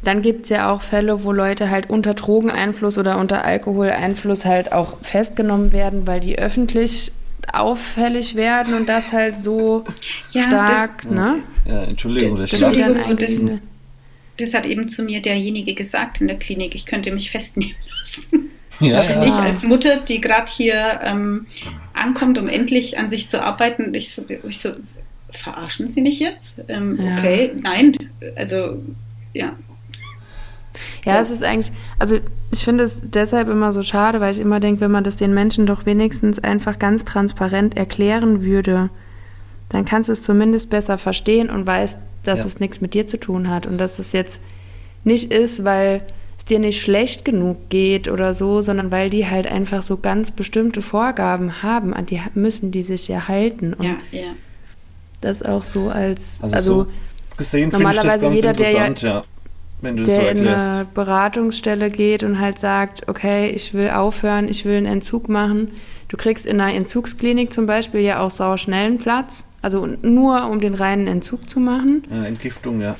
Dann gibt es ja auch Fälle, wo Leute halt unter Drogeneinfluss oder unter Alkoholeinfluss halt auch festgenommen werden, weil die öffentlich auffällig werden und das halt so ja, stark, das, ne? Ja, Entschuldigung, das, das, das, das, das hat eben zu mir derjenige gesagt in der Klinik, ich könnte mich festnehmen lassen. Ja, ja. Ich als Mutter, die gerade hier ähm, ankommt, um endlich an sich zu arbeiten, ich so, ich so verarschen Sie mich jetzt? Ähm, ja. Okay, nein, also ja. Ja, es ist eigentlich, also ich finde es deshalb immer so schade, weil ich immer denke, wenn man das den Menschen doch wenigstens einfach ganz transparent erklären würde, dann kannst du es zumindest besser verstehen und weißt, dass ja. es nichts mit dir zu tun hat und dass es jetzt nicht ist, weil es dir nicht schlecht genug geht oder so, sondern weil die halt einfach so ganz bestimmte Vorgaben haben, an die müssen die sich ja halten. Und ja, ja. Das auch so als, also, also so gesehen normalerweise jeder, der ja, ja wenn du der so in eine Beratungsstelle geht und halt sagt, okay, ich will aufhören, ich will einen Entzug machen. Du kriegst in einer Entzugsklinik zum Beispiel ja auch sau schnell einen Platz, also nur um den reinen Entzug zu machen. Ja, Entgiftung, ja.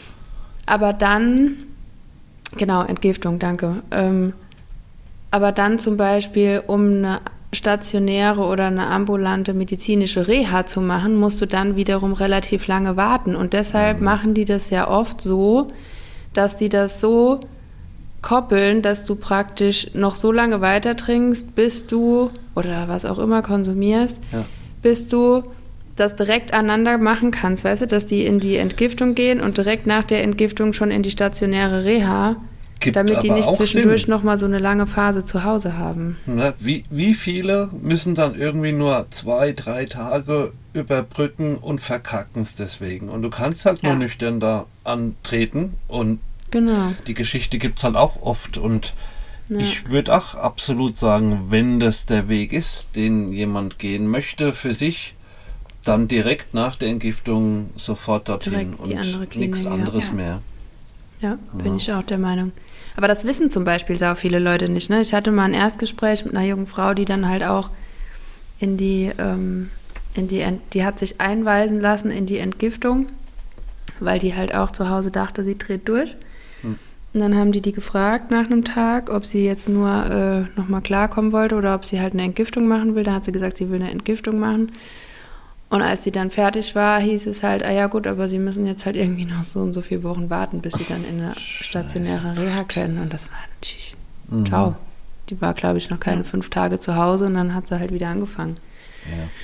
Aber dann, genau, Entgiftung, danke. Ähm, aber dann zum Beispiel, um eine stationäre oder eine ambulante medizinische Reha zu machen, musst du dann wiederum relativ lange warten. Und deshalb mhm. machen die das ja oft so, dass die das so koppeln, dass du praktisch noch so lange weiter trinkst, bis du oder was auch immer konsumierst, ja. bis du das direkt aneinander machen kannst, weißt du, dass die in die Entgiftung gehen und direkt nach der Entgiftung schon in die stationäre Reha, Gibt damit die nicht zwischendurch Sinn. noch mal so eine lange Phase zu Hause haben. Na, wie, wie viele müssen dann irgendwie nur zwei, drei Tage überbrücken und verkacken es deswegen? Und du kannst halt ja. nur nüchtern da antreten und genau. die Geschichte gibt es halt auch oft und ja. ich würde auch absolut sagen, wenn das der Weg ist, den jemand gehen möchte für sich, dann direkt nach der Entgiftung sofort dorthin und nichts anderes ja. mehr. Ja, bin ich auch der Meinung. Aber das wissen zum Beispiel sehr viele Leute nicht. Ne? Ich hatte mal ein Erstgespräch mit einer jungen Frau, die dann halt auch in die, ähm, in die, die hat sich einweisen lassen in die Entgiftung, weil die halt auch zu Hause dachte, sie dreht durch. Hm. Und dann haben die die gefragt nach einem Tag, ob sie jetzt nur äh, nochmal klarkommen wollte oder ob sie halt eine Entgiftung machen will. Da hat sie gesagt, sie will eine Entgiftung machen. Und als sie dann fertig war, hieß es halt, ah ja gut, aber sie müssen jetzt halt irgendwie noch so und so viele Wochen warten, bis sie dann in eine stationäre Reha können. Und das war natürlich, mhm. ciao. Die war, glaube ich, noch keine fünf Tage zu Hause und dann hat sie halt wieder angefangen.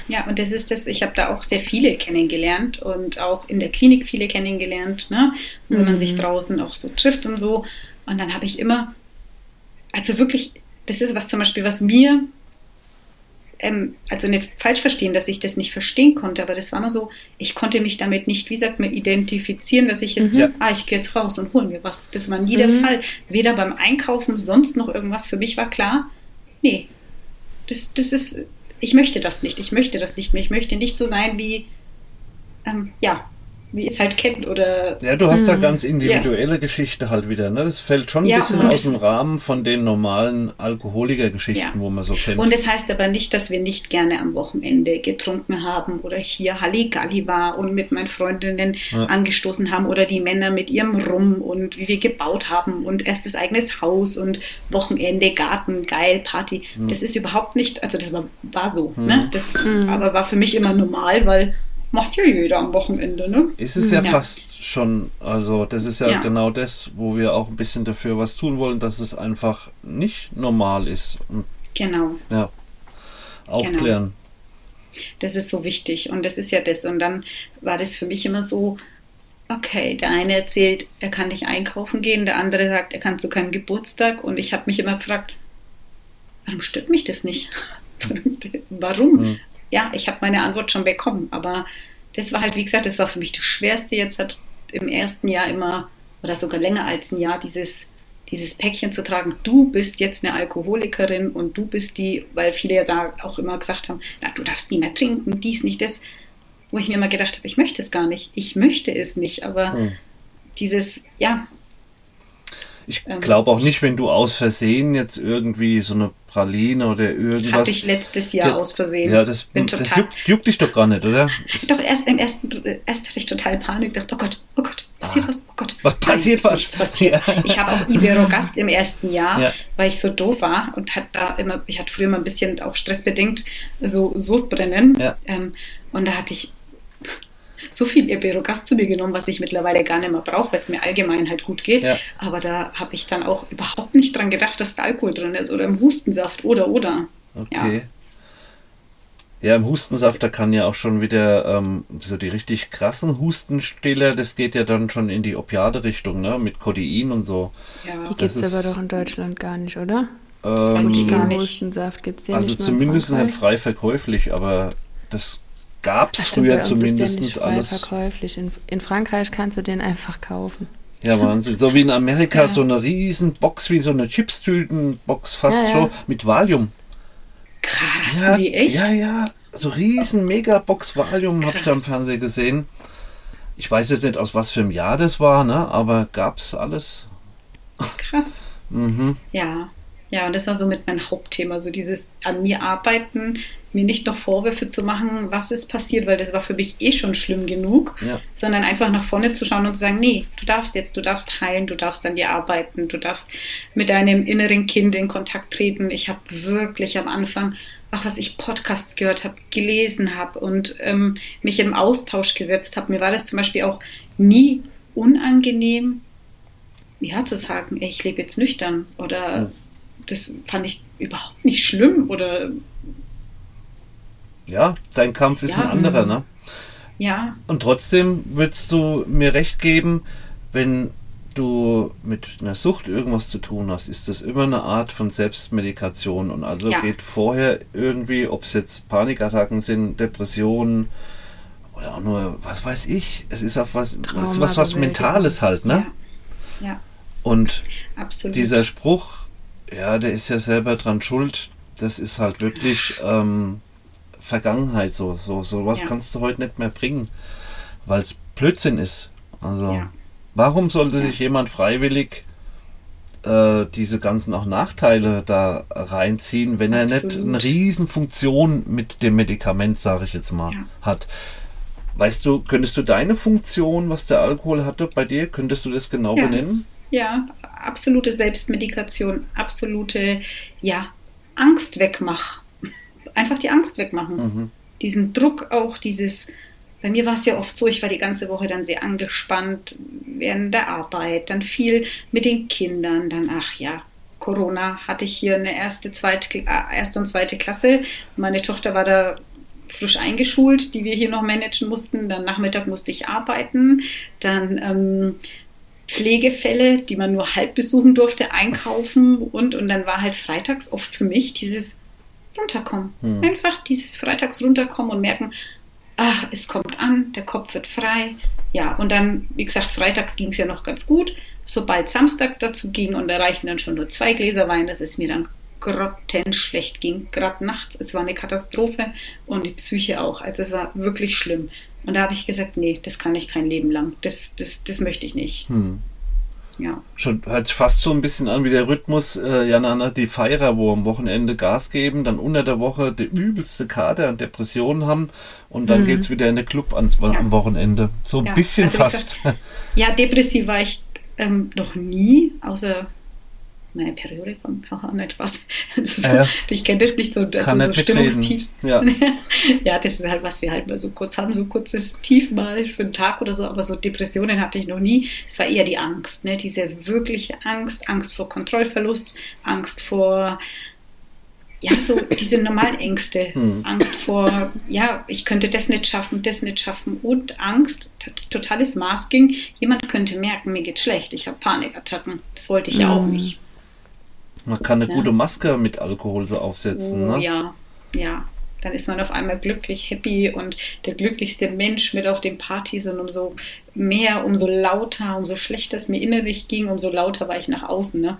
Ja. ja, und das ist das, ich habe da auch sehr viele kennengelernt und auch in der Klinik viele kennengelernt, ne? wenn mhm. man sich draußen auch so trifft und so. Und dann habe ich immer, also wirklich, das ist was zum Beispiel, was mir ähm, also nicht falsch verstehen, dass ich das nicht verstehen konnte, aber das war immer so, ich konnte mich damit nicht, wie sagt man, identifizieren, dass ich jetzt, mhm. ah, ich gehe jetzt raus und hole mir was. Das war nie mhm. der Fall. Weder beim Einkaufen, sonst noch irgendwas. Für mich war klar, nee, das, das ist, ich möchte das nicht, ich möchte das nicht mehr. Ich möchte nicht so sein wie, ähm, ja, wie es halt kennt oder. Ja, du hast da mhm. ganz individuelle ja. Geschichte halt wieder. Ne? Das fällt schon ein ja, bisschen aus dem Rahmen von den normalen Alkoholikergeschichten, ja. wo man so kennt. Und das heißt aber nicht, dass wir nicht gerne am Wochenende getrunken haben oder hier Halligalli war und mit meinen Freundinnen angestoßen haben oder die Männer mit ihrem Rum und wie wir gebaut haben und erstes eigenes Haus und Wochenende, Garten, geil, Party. Mhm. Das ist überhaupt nicht, also das war, war so. Mhm. Ne? Das mhm. aber war für mich immer normal, weil macht ja jeder am Wochenende, ne? Ist es ja, ja, fast schon, also das ist ja, ja, genau das, wo wir auch ein bisschen dafür was tun wollen, dass es einfach nicht normal ist. Und, genau. Ja. Aufklären. Genau. Das ist so wichtig und das ist ja das. Und dann war das für mich immer so, okay, der eine erzählt, er kann nicht einkaufen gehen, der andere sagt, er kann zu keinem Geburtstag und ich habe mich immer gefragt, warum stört mich das nicht? warum? Ja, ich habe meine Antwort schon bekommen. Aber das war halt, wie gesagt, das war für mich das Schwerste. Jetzt hat im ersten Jahr immer, oder sogar länger als ein Jahr, dieses, dieses Päckchen zu tragen, du bist jetzt eine Alkoholikerin und du bist die, weil viele ja auch immer gesagt haben, na, du darfst nie mehr trinken, dies, nicht das. Wo ich mir immer gedacht habe, ich möchte es gar nicht. Ich möchte es nicht, aber hm. dieses, ja, ich ähm, glaube auch nicht, wenn du aus Versehen jetzt irgendwie so eine Praline oder irgendwas. Hatte ich letztes Jahr ja, aus Versehen. Ja, das, das juckt, juckt, dich doch gar nicht, oder? Doch, erst im ersten, erst hatte ich total Panik, dachte, oh Gott, oh Gott, passiert ah, was, oh Gott. Was passiert was? Passiert. Ja. Ich habe auch Iberogast im ersten Jahr, ja. weil ich so doof war und hat da immer, ich hatte früher mal ein bisschen auch stressbedingt so Sodbrennen. Ja. Ähm, und da hatte ich so viel Iberogast zu mir genommen, was ich mittlerweile gar nicht mehr brauche, weil es mir allgemein halt gut geht. Ja. Aber da habe ich dann auch überhaupt nicht dran gedacht, dass da Alkohol drin ist oder im Hustensaft oder oder. Okay. Ja. Ja, im Hustensaft, da kann ja auch schon wieder ähm, so die richtig krassen Hustenstiller, das geht ja dann schon in die Opiade-Richtung, ne? Mit Kodein und so. Ja. Die gibt es aber doch in Deutschland gar nicht, oder? Ähm, das weiß ich gar nicht. Hustensaft gibt es ja also nicht. Also zumindest halt frei verkäuflich, aber das gab es früher zumindest alles. verkäuflich. In, in Frankreich kannst du den einfach kaufen. Ja, Wahnsinn. So wie in Amerika ja. so eine riesen Box, wie so eine Chipstütenbox fast ja, ja. so mit Valium. Krass, ja, wie echt? Ja, ja. So riesen Megabox Valium habe ich da im Fernsehen gesehen. Ich weiß jetzt nicht, aus was für einem Jahr das war, ne? aber gab es alles. Krass. mhm. Ja. Ja, und das war so mit mein Hauptthema, so dieses an mir arbeiten, mir nicht noch Vorwürfe zu machen, was ist passiert, weil das war für mich eh schon schlimm genug, ja. sondern einfach nach vorne zu schauen und zu sagen, nee, du darfst jetzt, du darfst heilen, du darfst an dir arbeiten, du darfst mit deinem inneren Kind in Kontakt treten. Ich habe wirklich am Anfang auch was ich Podcasts gehört habe, gelesen habe und ähm, mich im Austausch gesetzt habe. Mir war das zum Beispiel auch nie unangenehm, ja, zu sagen, ey, ich lebe jetzt nüchtern oder mhm. das fand ich überhaupt nicht schlimm oder ja, dein Kampf ist ja, ein anderer, ne? Ja. Und trotzdem würdest du mir recht geben, wenn du mit einer Sucht irgendwas zu tun hast, ist das immer eine Art von Selbstmedikation. Und also ja. geht vorher irgendwie, ob es jetzt Panikattacken sind, Depressionen oder auch nur, was weiß ich, es ist auch was, ist was, was Mentales halt, ne? Ja. ja. Und Absolut. dieser Spruch, ja, der ist ja selber dran schuld, das ist halt wirklich ähm, Vergangenheit so. So, so was ja. kannst du heute nicht mehr bringen, weil es Blödsinn ist. Also. Ja. Warum sollte sich jemand freiwillig äh, diese ganzen auch Nachteile da reinziehen, wenn Absolut. er nicht eine Riesenfunktion mit dem Medikament, sage ich jetzt mal, ja. hat? Weißt du, könntest du deine Funktion, was der Alkohol hatte bei dir, könntest du das genau ja. benennen? Ja, absolute Selbstmedikation, absolute, ja, Angst wegmach. Einfach die Angst wegmachen. Mhm. Diesen Druck auch, dieses, bei mir war es ja oft so, ich war die ganze Woche dann sehr angespannt während der Arbeit, dann viel mit den Kindern, dann ach ja, Corona hatte ich hier eine erste, zweite, äh, erste und zweite Klasse. Meine Tochter war da frisch eingeschult, die wir hier noch managen mussten. Dann Nachmittag musste ich arbeiten. Dann ähm, Pflegefälle, die man nur halb besuchen durfte, einkaufen und, und dann war halt freitags oft für mich dieses Runterkommen. Hm. Einfach dieses Freitags runterkommen und merken, ah, es kommt an, der Kopf wird frei. Ja, und dann, wie gesagt, freitags ging es ja noch ganz gut. Sobald Samstag dazu ging und da reichen dann schon nur zwei Gläser Wein, dass es mir dann grottenschlecht ging, gerade nachts. Es war eine Katastrophe und die Psyche auch. Also es war wirklich schlimm. Und da habe ich gesagt, nee, das kann ich kein Leben lang. Das, das, das möchte ich nicht. Hm. Ja. Schon hört sich fast so ein bisschen an wie der Rhythmus, äh, Janana, die Feierer, wo am Wochenende Gas geben, dann unter der Woche die übelste Karte an Depressionen haben und dann mhm. geht es wieder in den Club ans, ja. am Wochenende. So ein ja. bisschen also fast. Gesagt, ja, depressiv war ich ähm, noch nie, außer meine Periode kommt auch nicht Spaß. So, ja. Ich kenne das nicht so, also so Stimmungstiefs. Ja. ja, das ist halt, was wir halt mal so kurz haben, so kurzes Tief mal für einen Tag oder so, aber so Depressionen hatte ich noch nie. Es war eher die Angst, ne? diese wirkliche Angst, Angst vor Kontrollverlust, Angst vor ja, so diese normalen Ängste. Hm. Angst vor, ja, ich könnte das nicht schaffen, das nicht schaffen und Angst, totales Masking. Jemand könnte merken, mir geht schlecht, ich habe Panikattacken. Das wollte ich ja auch hm. nicht. Man kann eine ja. gute Maske mit Alkohol so aufsetzen, oh, ne? Ja, ja. Dann ist man auf einmal glücklich, happy und der glücklichste Mensch mit auf den Partys und umso mehr, umso lauter, umso schlechter es mir innerlich ging, umso lauter war ich nach außen, ne?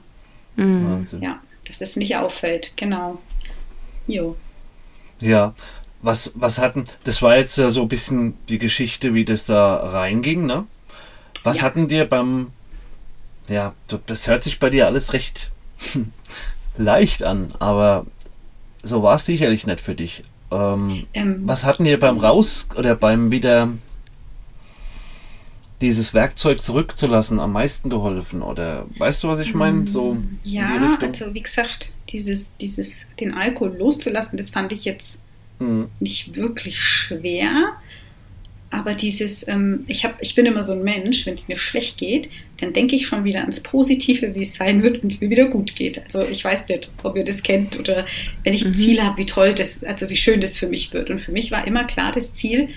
Mhm. Wahnsinn. Ja, dass es nicht auffällt, genau. Jo. Ja, was, was hatten, das war jetzt ja so ein bisschen die Geschichte, wie das da reinging, ne? Was ja. hatten dir beim, ja, das hört sich bei dir alles recht leicht an, aber so war es sicherlich nicht für dich. Ähm, ähm, was hatten dir beim Raus oder beim wieder dieses Werkzeug zurückzulassen am meisten geholfen? Oder weißt du, was ich meine? So ja, also wie gesagt, dieses, dieses, den Alkohol loszulassen, das fand ich jetzt mhm. nicht wirklich schwer. Aber dieses, ähm, ich, hab, ich bin immer so ein Mensch, wenn es mir schlecht geht, dann denke ich schon wieder ans Positive, wie es sein wird, wenn es mir wieder gut geht. Also ich weiß nicht, ob ihr das kennt oder wenn ich ein mhm. Ziel habe, wie toll das, also wie schön das für mich wird. Und für mich war immer klar das Ziel,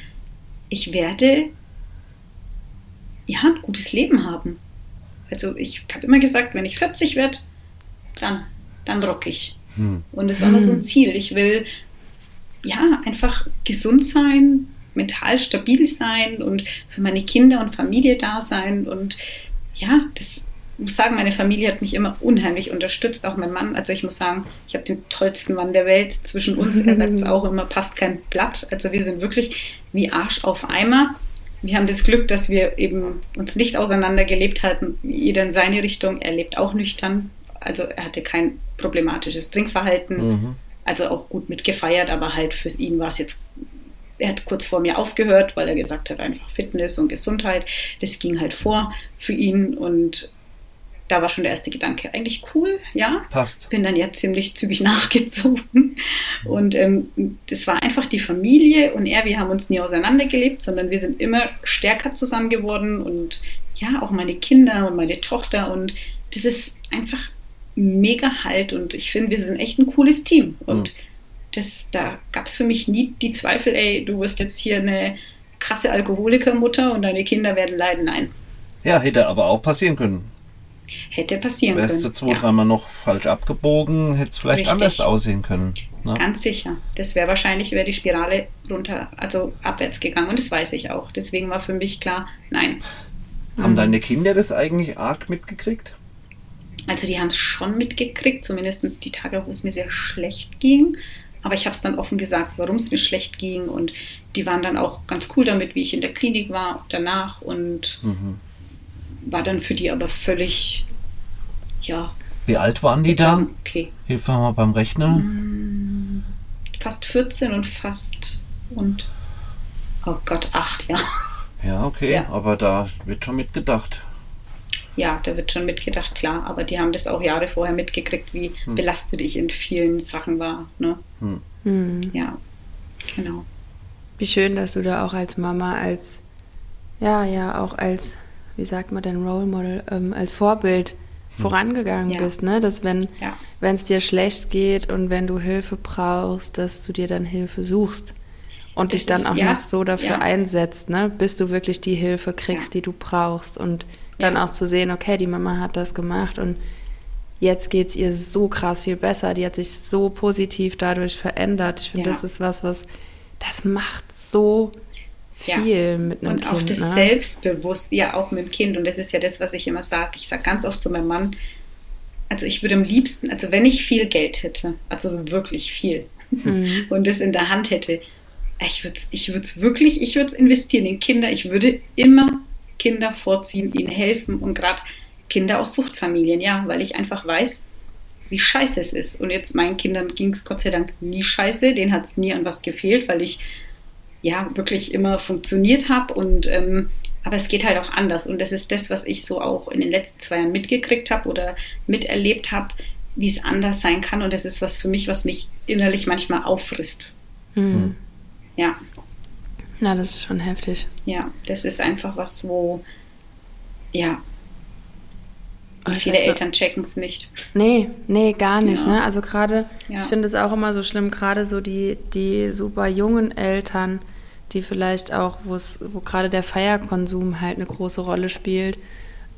ich werde ja ein gutes Leben haben. Also ich habe immer gesagt, wenn ich 40 werde, dann, dann rock ich. Hm. Und es war immer so ein Ziel. Ich will ja einfach gesund sein, mental stabil sein und für meine Kinder und Familie da sein. Und ja, das ich muss sagen, meine Familie hat mich immer unheimlich unterstützt, auch mein Mann. Also ich muss sagen, ich habe den tollsten Mann der Welt zwischen uns. Er sagt es auch immer, passt kein Blatt. Also wir sind wirklich wie Arsch auf Eimer. Wir haben das Glück, dass wir eben uns nicht auseinandergelebt hatten, jeder in seine Richtung. Er lebt auch nüchtern. Also er hatte kein problematisches Trinkverhalten. Mhm. Also auch gut mitgefeiert, aber halt für ihn war es jetzt er hat kurz vor mir aufgehört, weil er gesagt hat, einfach Fitness und Gesundheit. Das ging halt vor für ihn und da war schon der erste Gedanke, eigentlich cool, ja. Passt. Bin dann ja ziemlich zügig nachgezogen. Und ähm, das war einfach die Familie und er, wir haben uns nie auseinandergelebt, sondern wir sind immer stärker zusammen geworden und ja, auch meine Kinder und meine Tochter und das ist einfach mega halt und ich finde, wir sind echt ein cooles Team und mhm. Das, da gab es für mich nie die Zweifel, ey, du wirst jetzt hier eine krasse Alkoholikermutter und deine Kinder werden leiden, nein. Ja, hätte aber auch passieren können. Hätte passieren Wärst können. Wärst du zwei, ja. dreimal noch falsch abgebogen, hätte es vielleicht Richtig. anders aussehen können. Ne? Ganz sicher. Das wäre wahrscheinlich, wäre die Spirale runter, also abwärts gegangen. Und das weiß ich auch. Deswegen war für mich klar, nein. Haben mhm. deine Kinder das eigentlich arg mitgekriegt? Also die haben es schon mitgekriegt, zumindest die Tage, wo es mir sehr schlecht ging. Aber ich habe es dann offen gesagt, warum es mir schlecht ging. Und die waren dann auch ganz cool damit, wie ich in der Klinik war danach. Und mhm war dann für die aber völlig, ja. Wie alt waren die da? Okay. Hilf mir mal beim Rechnen. Mm, fast 14 und fast und, oh Gott, 8, ja. Ja, okay, ja. aber da wird schon mitgedacht. Ja, da wird schon mitgedacht, klar, aber die haben das auch Jahre vorher mitgekriegt, wie hm. belastet ich in vielen Sachen war. Ne? Hm. hm. Ja, genau. Wie schön, dass du da auch als Mama, als, ja, ja, auch als wie sagt man denn, Role Model, ähm, als Vorbild hm. vorangegangen ja. bist, ne? Dass wenn ja. es dir schlecht geht und wenn du Hilfe brauchst, dass du dir dann Hilfe suchst und das dich dann ist, auch ja, noch so dafür einsetzt, ne? Bis du wirklich die Hilfe kriegst, die du brauchst und dann auch zu sehen, okay, die Mama hat das gemacht und jetzt geht es ihr so krass viel besser, die hat sich so positiv dadurch verändert. Ich finde, das ist was, was das macht so viel ja. mit einem und Kind. Und auch das ne? Selbstbewusst, ja, auch mit dem Kind. Und das ist ja das, was ich immer sage. Ich sage ganz oft zu meinem Mann, also ich würde am liebsten, also wenn ich viel Geld hätte, also wirklich viel, mhm. und das in der Hand hätte, ich würde es ich wirklich, ich würde es investieren in Kinder. Ich würde immer Kinder vorziehen, ihnen helfen und gerade Kinder aus Suchtfamilien, ja, weil ich einfach weiß, wie scheiße es ist. Und jetzt meinen Kindern ging es Gott sei Dank nie scheiße, denen hat es nie an was gefehlt, weil ich ja wirklich immer funktioniert habe und ähm, aber es geht halt auch anders und das ist das, was ich so auch in den letzten zwei Jahren mitgekriegt habe oder miterlebt habe, wie es anders sein kann und das ist was für mich, was mich innerlich manchmal auffrisst. Mhm. Ja. Na, das ist schon heftig. Ja, das ist einfach was, wo ja, Oh, viele Eltern checken es nicht. Nee, nee, gar nicht. Ja. Ne? Also gerade, ja. ich finde es auch immer so schlimm, gerade so die, die super jungen Eltern, die vielleicht auch, wo gerade der Feierkonsum halt eine große Rolle spielt.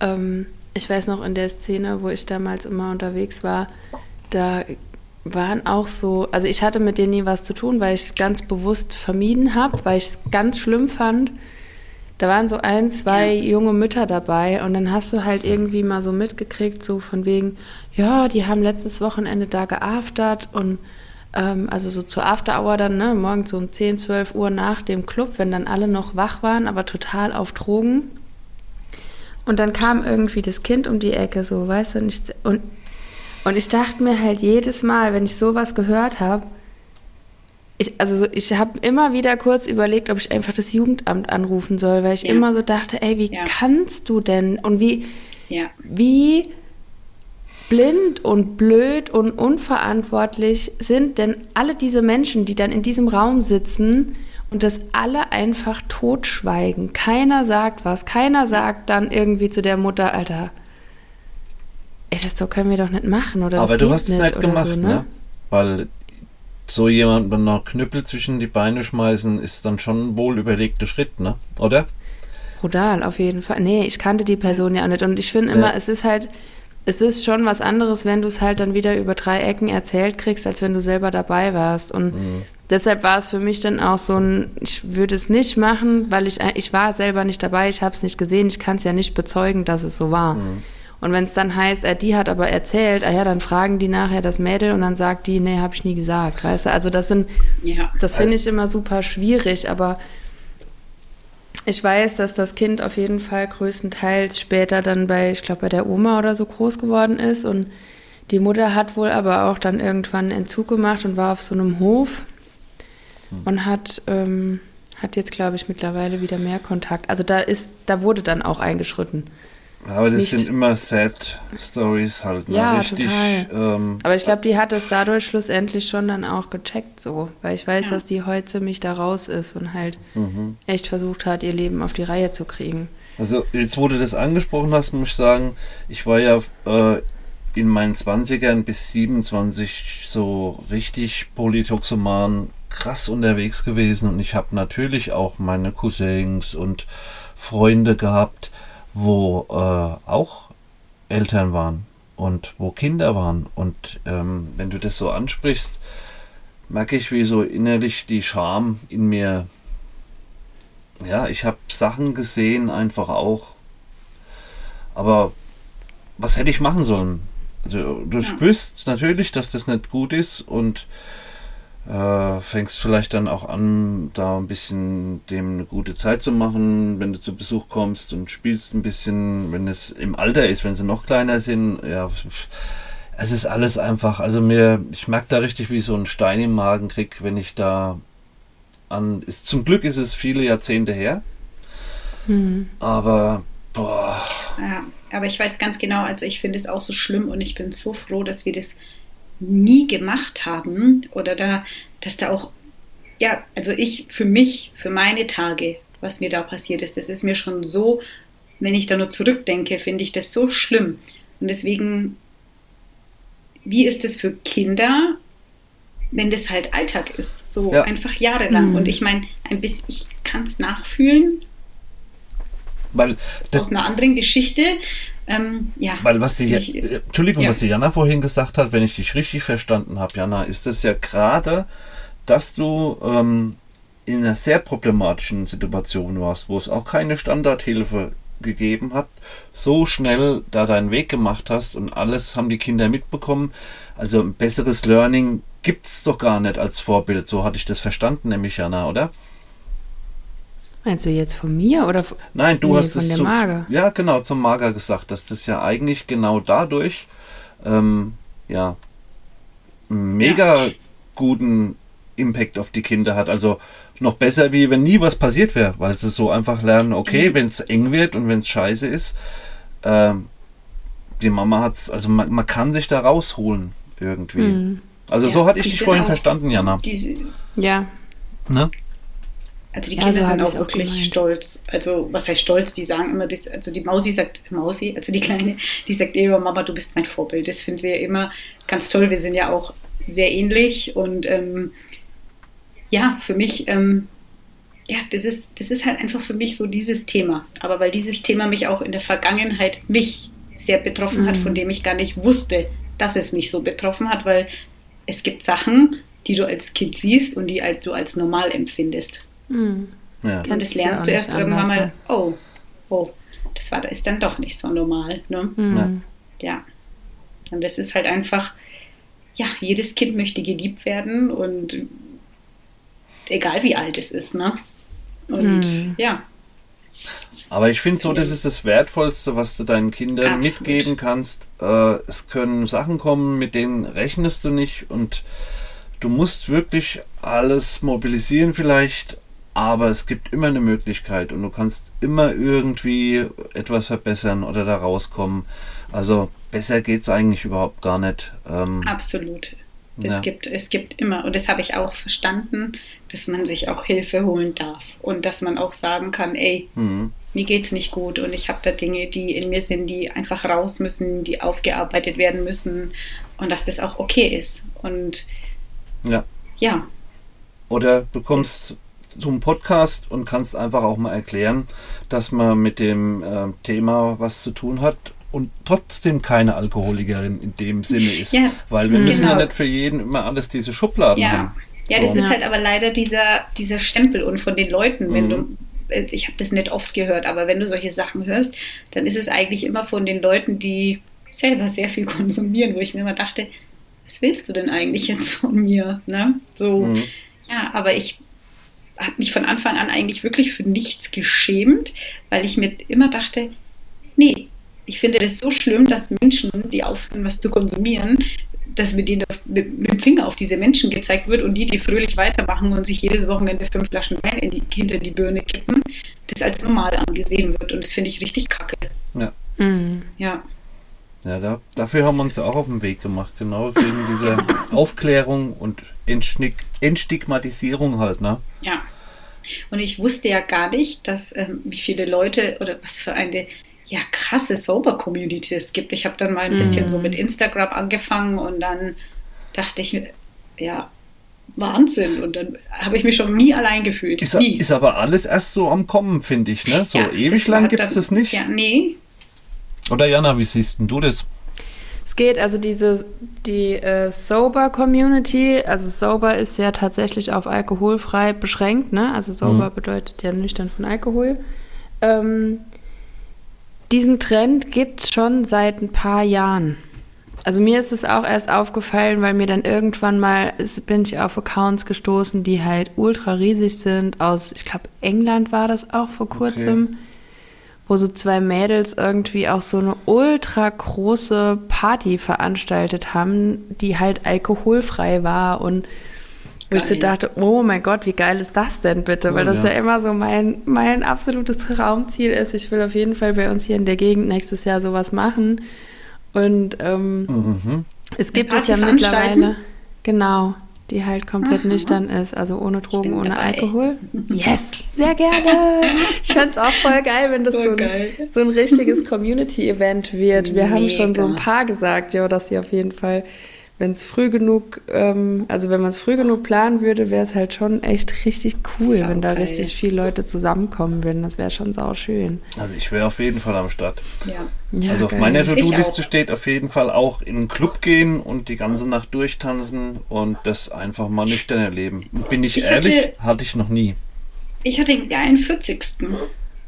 Ähm, ich weiß noch in der Szene, wo ich damals immer unterwegs war, da waren auch so, also ich hatte mit denen nie was zu tun, weil ich es ganz bewusst vermieden habe, weil ich es ganz schlimm fand da waren so ein, zwei ja. junge Mütter dabei und dann hast du halt irgendwie mal so mitgekriegt, so von wegen, ja, die haben letztes Wochenende da geaftert und ähm, also so zur After-Hour dann, ne, morgens so um 10, 12 Uhr nach dem Club, wenn dann alle noch wach waren, aber total auf Drogen. Und dann kam irgendwie das Kind um die Ecke, so, weißt du, und ich, und, und ich dachte mir halt jedes Mal, wenn ich sowas gehört habe, ich, also ich habe immer wieder kurz überlegt, ob ich einfach das Jugendamt anrufen soll, weil ich ja. immer so dachte, ey, wie ja. kannst du denn und wie, ja. wie blind und blöd und unverantwortlich sind denn alle diese Menschen, die dann in diesem Raum sitzen und das alle einfach totschweigen. Keiner sagt was, keiner sagt dann irgendwie zu der Mutter, Alter, ey, das so können wir doch nicht machen oder Aber du hast es nicht gemacht, so, ne? ne? Weil so jemand mit einer Knüppel zwischen die Beine schmeißen, ist dann schon ein wohl überlegter Schritt, ne? Oder? Brutal, auf jeden Fall. Nee, ich kannte die Person ja auch nicht. Und ich finde immer, ja. es ist halt, es ist schon was anderes, wenn du es halt dann wieder über drei Ecken erzählt kriegst, als wenn du selber dabei warst. Und mhm. deshalb war es für mich dann auch so ein, ich würde es nicht machen, weil ich, ich war selber nicht dabei, ich habe es nicht gesehen, ich kann es ja nicht bezeugen, dass es so war. Mhm. Und wenn es dann heißt, äh, die hat aber erzählt, ah ja, dann fragen die nachher das Mädel und dann sagt die, nee, habe ich nie gesagt, weißt du? Also das sind, ja. das finde ich immer super schwierig, aber ich weiß, dass das Kind auf jeden Fall größtenteils später dann bei, ich glaube, bei der Oma oder so groß geworden ist und die Mutter hat wohl aber auch dann irgendwann einen Entzug gemacht und war auf so einem Hof hm. und hat, ähm, hat jetzt, glaube ich, mittlerweile wieder mehr Kontakt. Also da ist, da wurde dann auch eingeschritten. Aber das nicht. sind immer Sad Stories halt. Ne? Ja, Richtig, total. Ähm, Aber ich glaube, die hat es dadurch schlussendlich schon dann auch gecheckt so. Weil ich weiß, ja. dass die heute ziemlich da raus ist und halt mhm. echt versucht hat, ihr Leben auf die Reihe zu kriegen. Also jetzt, wo du das angesprochen hast, muss ich sagen, ich war ja äh, in meinen 20ern bis 27 so richtig polytoxoman krass unterwegs gewesen und ich habe natürlich auch meine Cousins und Freunde gehabt, wo äh, auch Eltern waren und wo Kinder waren. Und ähm, wenn du das so ansprichst, merke ich, wie so innerlich die Scham in mir. Ja, ich habe Sachen gesehen, einfach auch. Aber was hätte ich machen sollen? Also, du ja. spürst natürlich, dass das nicht gut ist und äh, fängst vielleicht dann auch an, da ein bisschen dem eine gute Zeit zu machen, wenn du zu Besuch kommst und spielst ein bisschen, wenn es im Alter ist, wenn sie noch kleiner sind, ja, es ist alles einfach, also mir, ich merke da richtig, wie ich so einen Stein im Magen krieg, wenn ich da an, ist, zum Glück ist es viele Jahrzehnte her, mhm. aber, boah. Ja, aber ich weiß ganz genau, also ich finde es auch so schlimm und ich bin so froh, dass wir das nie gemacht haben oder da, dass da auch, ja, also ich für mich, für meine Tage, was mir da passiert ist, das ist mir schon so, wenn ich da nur zurückdenke, finde ich das so schlimm. Und deswegen, wie ist es für Kinder, wenn das halt Alltag ist, so ja. einfach jahrelang. Mhm. Und ich meine, ein bisschen, ich kann es nachfühlen. Weil aus einer anderen Geschichte, ähm, ja. Weil was die, ich, Entschuldigung, ja. was die Jana vorhin gesagt hat, wenn ich dich richtig verstanden habe, Jana, ist es ja gerade, dass du ähm, in einer sehr problematischen Situation warst, wo es auch keine Standardhilfe gegeben hat, so schnell da deinen Weg gemacht hast und alles haben die Kinder mitbekommen. Also ein besseres Learning gibt es doch gar nicht als Vorbild. So hatte ich das verstanden, nämlich Jana, oder? Meinst du jetzt von mir oder von, Nein, du nee, hast es zum, Mager. Ja, genau, zum Mager gesagt, dass das ja eigentlich genau dadurch ähm, ja mega ja. guten Impact auf die Kinder hat. Also noch besser, wie wenn nie was passiert wäre, weil sie so einfach lernen, okay, mhm. wenn es eng wird und wenn es scheiße ist, ähm, die Mama hat es, also man, man, kann sich da rausholen irgendwie. Mhm. Also ja, so hatte ich dich vorhin verstanden, Jana. Diese, ja. Ne? Also die Kinder ja, so sind auch wirklich auch stolz. Also was heißt stolz? Die sagen immer, das, also die Mausi sagt, Mausi, also die Kleine, die sagt immer, Mama, du bist mein Vorbild. Das finden sie ja immer ganz toll. Wir sind ja auch sehr ähnlich und ähm, ja, für mich, ähm, ja, das ist, das ist halt einfach für mich so dieses Thema. Aber weil dieses Thema mich auch in der Vergangenheit mich sehr betroffen mhm. hat, von dem ich gar nicht wusste, dass es mich so betroffen hat, weil es gibt Sachen, die du als Kind siehst und die du als normal empfindest. Mhm. Ja. Und das lernst du erst irgendwann mal, ne? oh, oh, das war, ist dann doch nicht so normal. Ne? Mhm. Ja. Und das ist halt einfach, ja, jedes Kind möchte geliebt werden und egal wie alt es ist, ne? Und mhm. ja. Aber ich finde so, das ist das Wertvollste, was du deinen Kindern Absolut. mitgeben kannst. Äh, es können Sachen kommen, mit denen rechnest du nicht und du musst wirklich alles mobilisieren vielleicht, aber es gibt immer eine Möglichkeit und du kannst immer irgendwie etwas verbessern oder da rauskommen. Also besser geht es eigentlich überhaupt gar nicht. Ähm, Absolut. Es, ja. gibt, es gibt immer, und das habe ich auch verstanden, dass man sich auch Hilfe holen darf und dass man auch sagen kann, ey, mhm. mir es nicht gut und ich habe da Dinge, die in mir sind, die einfach raus müssen, die aufgearbeitet werden müssen und dass das auch okay ist. Und ja. ja. Oder bekommst zum Podcast und kannst einfach auch mal erklären, dass man mit dem äh, Thema was zu tun hat und trotzdem keine Alkoholikerin in dem Sinne ist. Ja, Weil wir müssen genau. ja nicht für jeden immer alles diese Schubladen ja. haben. Ja, so. das ist halt aber leider dieser, dieser Stempel und von den Leuten, wenn mhm. du äh, ich habe das nicht oft gehört, aber wenn du solche Sachen hörst, dann ist es eigentlich immer von den Leuten, die selber sehr viel konsumieren, wo ich mir immer dachte, was willst du denn eigentlich jetzt von mir? Ne? So, mhm. ja, aber ich habe mich von Anfang an eigentlich wirklich für nichts geschämt, weil ich mir immer dachte, nee, ich finde das so schlimm, dass Menschen, die aufhören, was zu konsumieren, dass mit, denen, mit, mit, dem Finger auf diese Menschen gezeigt wird und die, die fröhlich weitermachen und sich jedes Wochenende fünf Flaschen Wein in die, hinter die Birne kippen, das als normal angesehen wird. Und das finde ich richtig kacke. Ja. Mhm. Ja. Ja, da, dafür haben wir uns auch auf den Weg gemacht, genau wegen dieser Aufklärung und Entstigmatisierung halt, ne? Ja. Und ich wusste ja gar nicht, dass ähm, wie viele Leute oder was für eine ja, krasse Sober-Community es gibt. Ich habe dann mal ein bisschen so mhm. mit Instagram angefangen und dann dachte ich ja, Wahnsinn. Und dann habe ich mich schon nie allein gefühlt. Ist, nie. ist aber alles erst so am Kommen, finde ich. Ne? So ja, ewig lang gibt es es nicht. Ja, nee. Oder Jana, wie siehst du das? Es geht also diese die äh, Sober Community, also Sober ist ja tatsächlich auf alkoholfrei beschränkt, ne? Also Sober mhm. bedeutet ja nüchtern von Alkohol. Ähm, diesen Trend gibt es schon seit ein paar Jahren. Also mir ist es auch erst aufgefallen, weil mir dann irgendwann mal ist, bin ich auf Accounts gestoßen, die halt ultra riesig sind. Aus, ich glaube, England war das auch vor kurzem, okay. Wo so zwei Mädels irgendwie auch so eine ultra große Party veranstaltet haben, die halt alkoholfrei war und wo ich so dachte, oh mein Gott, wie geil ist das denn bitte? Weil das ja. ja immer so mein, mein absolutes Traumziel ist. Ich will auf jeden Fall bei uns hier in der Gegend nächstes Jahr sowas machen. Und ähm, mhm. es gibt es ja mittlerweile, genau, die halt komplett Aha. nüchtern ist, also ohne Drogen, ohne dabei. Alkohol. Yes, sehr gerne. Ich fände es auch voll geil, wenn das so, so, ein, so ein, richtiges Community-Event wird. Wir Mega. haben schon so ein paar gesagt, ja, dass sie auf jeden Fall wenn es früh genug, ähm, also wenn man es früh genug planen würde, wäre es halt schon echt richtig cool, sau wenn da geil. richtig viele Leute zusammenkommen würden. Das wäre schon sau schön. Also ich wäre auf jeden Fall am Start. Ja. ja also auf geil. meiner To-Do-Liste steht auf jeden Fall auch in einen Club gehen und die ganze Nacht durchtanzen und das einfach mal nüchtern erleben. Bin ich, ich ehrlich, hatte, hatte ich noch nie. Ich hatte den geilen 40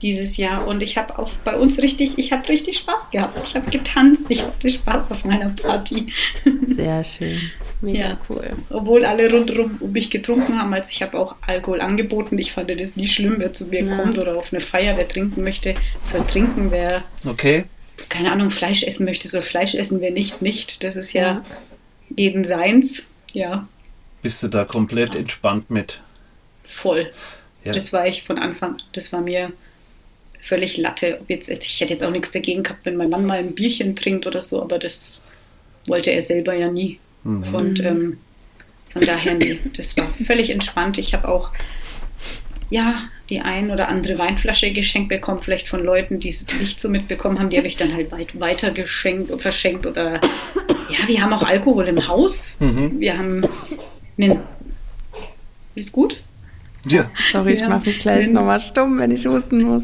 dieses Jahr und ich habe auch bei uns richtig, ich habe richtig Spaß gehabt. Ich habe getanzt, ich hatte Spaß auf meiner Party. Sehr schön. Mega ja. cool. Obwohl alle rundherum um mich getrunken haben, also ich habe auch Alkohol angeboten. Ich fand das nie schlimm, wer zu mir ja. kommt oder auf eine Feier, wer trinken möchte, soll trinken, wer okay. keine Ahnung, Fleisch essen möchte, soll Fleisch essen, wer nicht, nicht. Das ist ja, ja. jeden seins. Ja. Bist du da komplett entspannt mit? Voll. Ja. Das war ich von Anfang, das war mir völlig Latte. Ob jetzt, ich hätte jetzt auch nichts dagegen gehabt, wenn mein Mann mal ein Bierchen trinkt oder so, aber das wollte er selber ja nie. Mhm. Und ähm, von daher, nee, das war völlig entspannt. Ich habe auch, ja, die ein oder andere Weinflasche geschenkt bekommen, vielleicht von Leuten, die es nicht so mitbekommen haben, die habe ich dann halt weit, weiter geschenkt und verschenkt oder ja, wir haben auch Alkohol im Haus. Mhm. Wir haben einen. Ist gut? Ja. Sorry, ich ja. mache mich gleich nochmal stumm, wenn ich husten muss.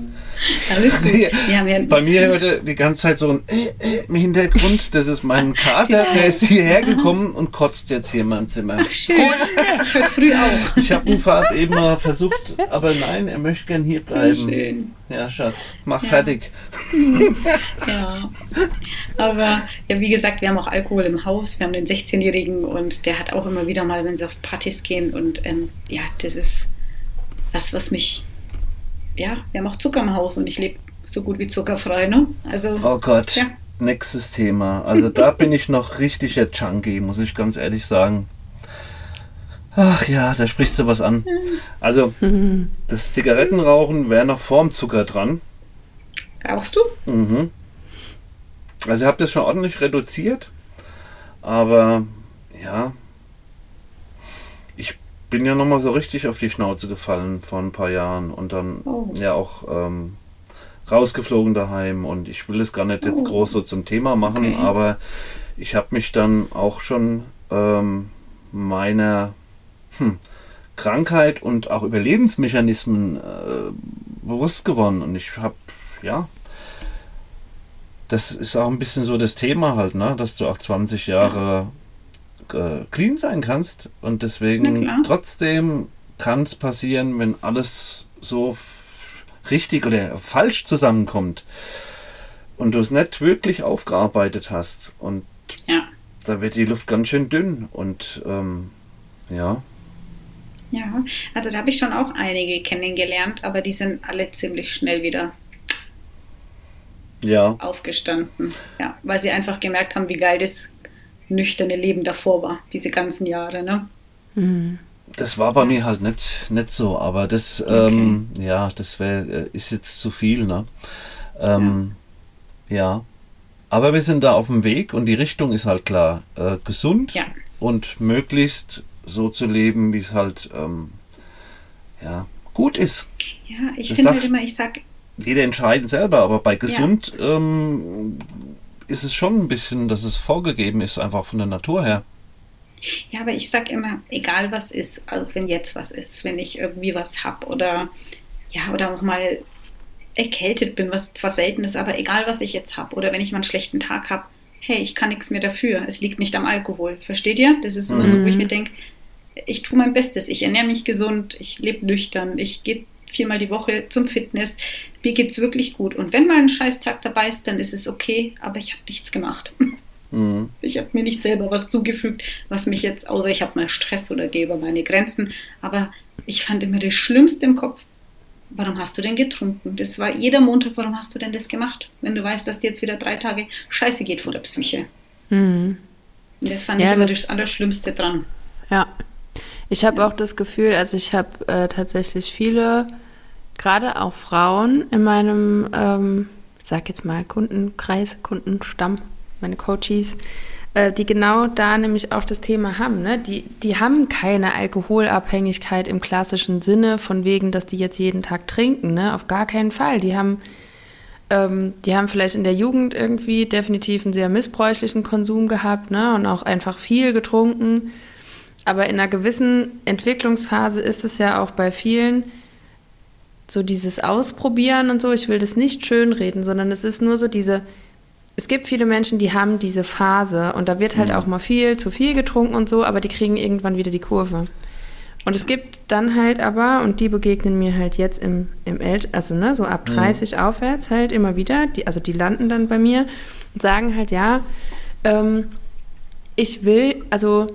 Alles gut. Ja, Bei mir hörte die ganze Zeit so ein äh, äh, im Hintergrund. Das ist mein Kater, der ist hierher gekommen und kotzt jetzt hier in meinem Zimmer. Ach, schön. Ich war früh auch. Ich habe ihn Fahrt eben mal versucht, aber nein, er möchte gern hier bleiben. Schön. Ja, Schatz, mach ja. fertig. Ja. Aber ja, wie gesagt, wir haben auch Alkohol im Haus. Wir haben den 16-Jährigen und der hat auch immer wieder mal, wenn sie auf Partys gehen und ähm, ja, das ist was, was mich, ja, wir haben auch Zucker im Haus und ich lebe so gut wie zuckerfrei, ne? Also, oh Gott, ja. nächstes Thema. Also da bin ich noch richtiger Junkie, muss ich ganz ehrlich sagen. Ach ja, da sprichst du was an. Also, das Zigarettenrauchen wäre noch vorm Zucker dran. Rauchst du? Mhm. Also, ich habe das schon ordentlich reduziert. Aber ja, bin ja nochmal so richtig auf die Schnauze gefallen vor ein paar Jahren und dann oh. ja auch ähm, rausgeflogen daheim und ich will es gar nicht jetzt oh. groß so zum Thema machen, okay. aber ich habe mich dann auch schon ähm, meiner hm, Krankheit und auch Überlebensmechanismen äh, bewusst geworden und ich habe ja das ist auch ein bisschen so das Thema halt, ne? dass du auch 20 Jahre äh, clean sein kannst. Und deswegen trotzdem kann es passieren, wenn alles so richtig oder falsch zusammenkommt und du es nicht wirklich aufgearbeitet hast. Und ja. da wird die Luft ganz schön dünn. Und ähm, ja. Ja, also da habe ich schon auch einige kennengelernt, aber die sind alle ziemlich schnell wieder ja. aufgestanden. Ja, weil sie einfach gemerkt haben, wie geil das nüchterne Leben davor war, diese ganzen Jahre, ne? Mhm. Das war bei mir halt nicht, nicht so, aber das, okay. ähm, ja, das wär, äh, ist jetzt zu viel, ne? Ähm, ja. ja. Aber wir sind da auf dem Weg und die Richtung ist halt klar. Äh, gesund ja. und möglichst so zu leben, wie es halt ähm, ja, gut ist. Ja, ich finde halt immer, ich sag. Jeder entscheiden selber, aber bei gesund ja. ähm, ist es schon ein bisschen, dass es vorgegeben ist, einfach von der Natur her. Ja, aber ich sag immer, egal was ist, also wenn jetzt was ist, wenn ich irgendwie was hab oder ja, oder auch mal erkältet bin, was zwar selten ist, aber egal was ich jetzt hab oder wenn ich mal einen schlechten Tag hab, hey, ich kann nichts mehr dafür. Es liegt nicht am Alkohol. Versteht ihr? Das ist immer mhm. so, wo ich mir denke, ich tue mein Bestes, ich ernähre mich gesund, ich lebe nüchtern, ich gehe viermal die Woche zum Fitness, mir geht es wirklich gut. Und wenn mal ein Scheißtag dabei ist, dann ist es okay, aber ich habe nichts gemacht. Mhm. Ich habe mir nicht selber was zugefügt, was mich jetzt, außer ich habe mal Stress oder gehe über meine Grenzen, aber ich fand immer das Schlimmste im Kopf. Warum hast du denn getrunken? Das war jeder Montag, warum hast du denn das gemacht? Wenn du weißt, dass dir jetzt wieder drei Tage Scheiße geht vor der Psyche. Mhm. Das fand ja, ich immer das, das Allerschlimmste dran. Ja. Ich habe ja. auch das Gefühl, also ich habe äh, tatsächlich viele, gerade auch Frauen in meinem, ähm, ich sag jetzt mal, Kundenkreis, Kundenstamm, meine Coaches, äh, die genau da nämlich auch das Thema haben. Ne? Die, die haben keine Alkoholabhängigkeit im klassischen Sinne, von wegen, dass die jetzt jeden Tag trinken. Ne? Auf gar keinen Fall. Die haben, ähm, die haben vielleicht in der Jugend irgendwie definitiv einen sehr missbräuchlichen Konsum gehabt ne? und auch einfach viel getrunken. Aber in einer gewissen Entwicklungsphase ist es ja auch bei vielen so dieses Ausprobieren und so. Ich will das nicht schönreden, sondern es ist nur so diese. Es gibt viele Menschen, die haben diese Phase und da wird halt mhm. auch mal viel zu viel getrunken und so, aber die kriegen irgendwann wieder die Kurve. Und es gibt dann halt aber, und die begegnen mir halt jetzt im, im El also ne, so ab 30 mhm. aufwärts halt immer wieder, die, also die landen dann bei mir und sagen halt, ja, ähm, ich will, also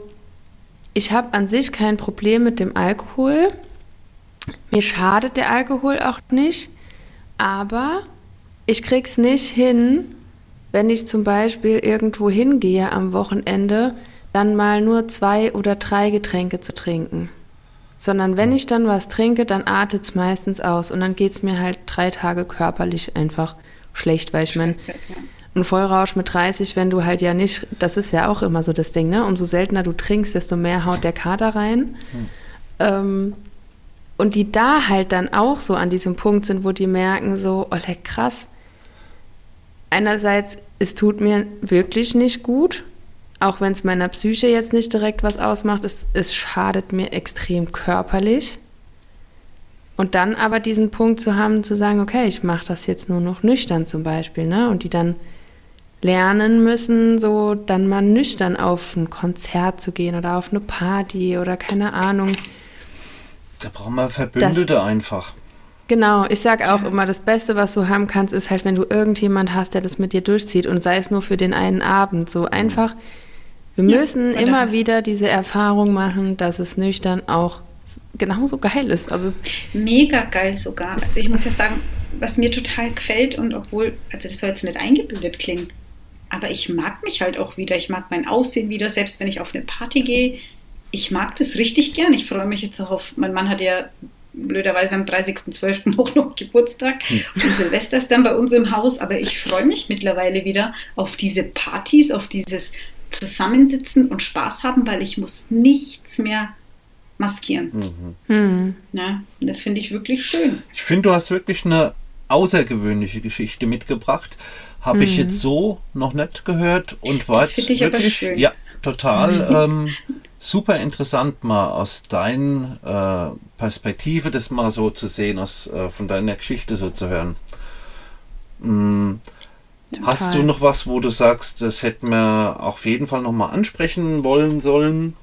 ich habe an sich kein Problem mit dem Alkohol. Mir schadet der Alkohol auch nicht. Aber ich krieg's nicht hin, wenn ich zum Beispiel irgendwo hingehe am Wochenende, dann mal nur zwei oder drei Getränke zu trinken. Sondern wenn ich dann was trinke, dann artet es meistens aus und dann geht es mir halt drei Tage körperlich einfach schlecht, weil ich meine, ein Vollrausch mit 30, wenn du halt ja nicht, das ist ja auch immer so das Ding, ne? Umso seltener du trinkst, desto mehr haut der Kater rein. Hm. Ähm, und die da halt dann auch so an diesem Punkt sind, wo die merken, so, oh, leck, krass. Einerseits, es tut mir wirklich nicht gut, auch wenn es meiner Psyche jetzt nicht direkt was ausmacht, es, es schadet mir extrem körperlich. Und dann aber diesen Punkt zu haben, zu sagen, okay, ich mache das jetzt nur noch nüchtern zum Beispiel, ne? Und die dann lernen müssen, so dann mal nüchtern auf ein Konzert zu gehen oder auf eine Party oder keine Ahnung. Da brauchen wir Verbündete das, einfach. Genau, ich sage auch immer, das Beste, was du haben kannst, ist halt, wenn du irgendjemand hast, der das mit dir durchzieht und sei es nur für den einen Abend. So einfach, wir ja, müssen immer wieder diese Erfahrung machen, dass es nüchtern auch genauso geil ist. Also Mega geil sogar. Also ich muss ja sagen, was mir total gefällt und obwohl, also das soll jetzt nicht eingebildet klingen, aber ich mag mich halt auch wieder. Ich mag mein Aussehen wieder, selbst wenn ich auf eine Party gehe. Ich mag das richtig gern. Ich freue mich jetzt auch auf, mein Mann hat ja blöderweise am 30.12. auch noch Geburtstag hm. und Silvester ist dann bei uns im Haus, aber ich freue mich mittlerweile wieder auf diese Partys, auf dieses Zusammensitzen und Spaß haben, weil ich muss nichts mehr maskieren. Mhm. Hm. Ja, und das finde ich wirklich schön. Ich finde, du hast wirklich eine außergewöhnliche Geschichte mitgebracht. Habe mhm. ich jetzt so noch nicht gehört und war das jetzt ich wirklich, aber schön. ja, total mhm. ähm, super interessant mal aus deiner äh, Perspektive das mal so zu sehen, aus, äh, von deiner Geschichte so zu hören. Mm, Hast du noch was, wo du sagst, das hätten wir auf jeden Fall nochmal ansprechen wollen sollen?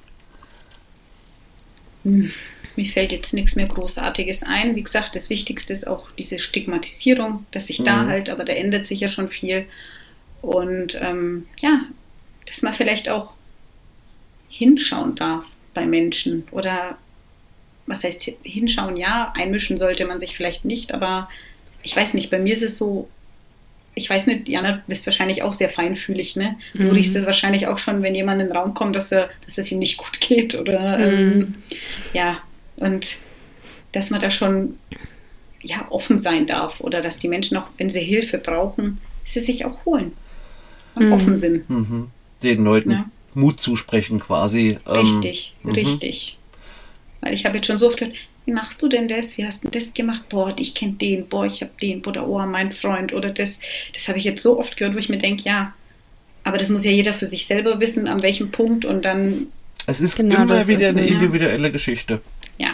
Hm, mir fällt jetzt nichts mehr Großartiges ein. Wie gesagt, das Wichtigste ist auch diese Stigmatisierung, dass sich mhm. da halt, aber da ändert sich ja schon viel. Und ähm, ja, dass man vielleicht auch hinschauen darf bei Menschen oder was heißt hinschauen, ja, einmischen sollte man sich vielleicht nicht, aber ich weiß nicht, bei mir ist es so, ich weiß nicht, Jana, du bist wahrscheinlich auch sehr feinfühlig, ne? Du mhm. riechst es wahrscheinlich auch schon, wenn jemand in den Raum kommt, dass, er, dass es ihm nicht gut geht oder mhm. ähm, ja, und dass man da schon ja, offen sein darf oder dass die Menschen auch, wenn sie Hilfe brauchen, sie sich auch holen und mhm. offen sind. Mhm. Den Leuten ja. Mut zusprechen quasi. Ähm, richtig, ähm, richtig. Weil ich habe jetzt schon so oft gehört, wie machst du denn das? Wie hast du das gemacht? Boah, ich kenne den, boah, ich habe den, oder oh, mein Freund oder das. Das habe ich jetzt so oft gehört, wo ich mir denke, ja, aber das muss ja jeder für sich selber wissen, an welchem Punkt und dann. Es ist genau, immer wieder eine individuelle Geschichte. Ja.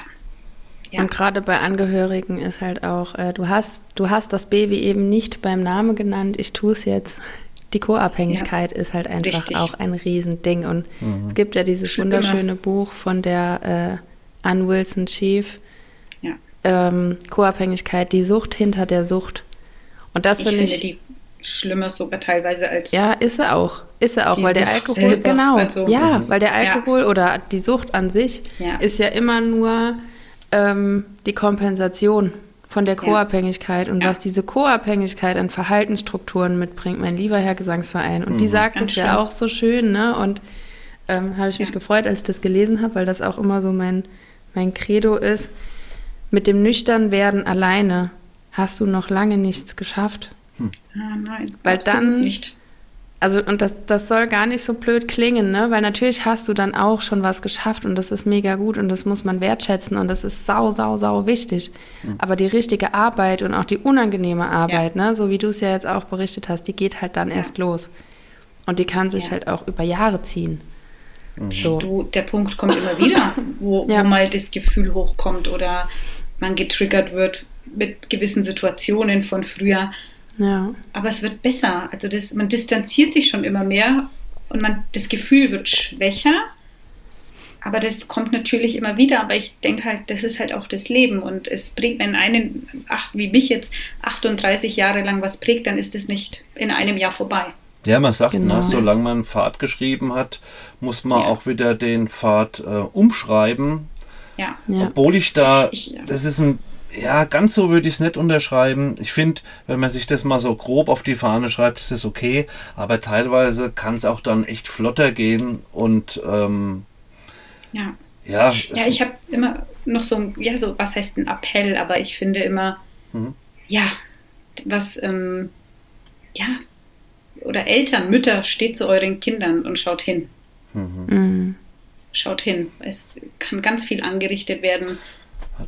ja. Und gerade bei Angehörigen ist halt auch, äh, du hast, du hast das Baby eben nicht beim Namen genannt, ich tue es jetzt. Die Co-Abhängigkeit ja. ist halt einfach Richtig. auch ein Riesending. Und mhm. es gibt ja dieses wunderschöne Buch von der äh, an Wilson Chief. Ja. Ähm, Co-Abhängigkeit, die Sucht hinter der Sucht. Und das finde ich. die schlimmer sogar teilweise als. Ja, ist sie auch. Ist sie auch, weil der Alkohol, selber, genau. Also, ja, mhm. weil der Alkohol ja. oder die Sucht an sich ja. ist ja immer nur ähm, die Kompensation von der Co-Abhängigkeit und was diese Co-Abhängigkeit an Verhaltensstrukturen mitbringt, mein lieber Herr Gesangsverein. Und mhm. die sagt es ja auch so schön, ne? Und ähm, habe ich mich gefreut, als ich das gelesen habe, weil das auch immer so mein mein Credo ist, mit dem Nüchternwerden alleine hast du noch lange nichts geschafft. Hm. Ah, nein, weil dann nicht. Also, und das, das soll gar nicht so blöd klingen, ne? Weil natürlich hast du dann auch schon was geschafft und das ist mega gut und das muss man wertschätzen und das ist sau, sau, sau wichtig. Hm. Aber die richtige Arbeit und auch die unangenehme Arbeit, ja. ne? So wie du es ja jetzt auch berichtet hast, die geht halt dann ja. erst los. Und die kann sich ja. halt auch über Jahre ziehen. Mhm. So. Du, der Punkt kommt immer wieder, wo, ja. wo mal das Gefühl hochkommt oder man getriggert wird mit gewissen Situationen von früher. Ja. Aber es wird besser. Also das, man distanziert sich schon immer mehr und man, das Gefühl wird schwächer. Aber das kommt natürlich immer wieder. Aber ich denke halt, das ist halt auch das Leben. Und es bringt, wenn einen, ach, wie mich jetzt, 38 Jahre lang was prägt, dann ist es nicht in einem Jahr vorbei. Ja, man sagt, ne, genau. ne, solange man einen Pfad geschrieben hat, muss man ja. auch wieder den Pfad äh, umschreiben. Ja. Obwohl ich da, ich, ja. das ist ein, ja, ganz so würde ich es nicht unterschreiben. Ich finde, wenn man sich das mal so grob auf die Fahne schreibt, ist das okay. Aber teilweise kann es auch dann echt flotter gehen und ähm, ja. Ja, ja ich habe immer noch so ein, ja, so, was heißt ein Appell, aber ich finde immer, mhm. ja, was, ähm, ja, oder Eltern, Mütter, steht zu euren Kindern und schaut hin. Mhm. mhm. Schaut hin. Es kann ganz viel angerichtet werden.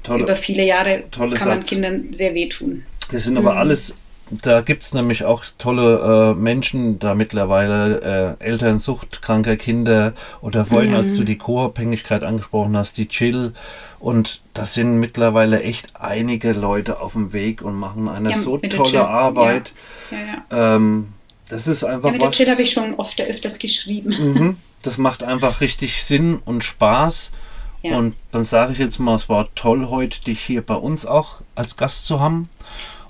Tolle, Über viele Jahre kann Satz. man Kindern sehr wehtun. Das sind aber mhm. alles da gibt es nämlich auch tolle äh, Menschen, da mittlerweile äh, Eltern suchtkranker Kinder oder vorhin, mhm. als du die Co-Abhängigkeit angesprochen hast, die Chill. Und das sind mittlerweile echt einige Leute auf dem Weg und machen eine ja, so tolle Arbeit. Ja. Ja, ähm, das ist einfach ja, mit was. Der Chat habe ich schon oft öfters geschrieben. Mhm, das macht einfach richtig Sinn und Spaß. Ja. Und dann sage ich jetzt mal, es war toll heute, dich hier bei uns auch als Gast zu haben.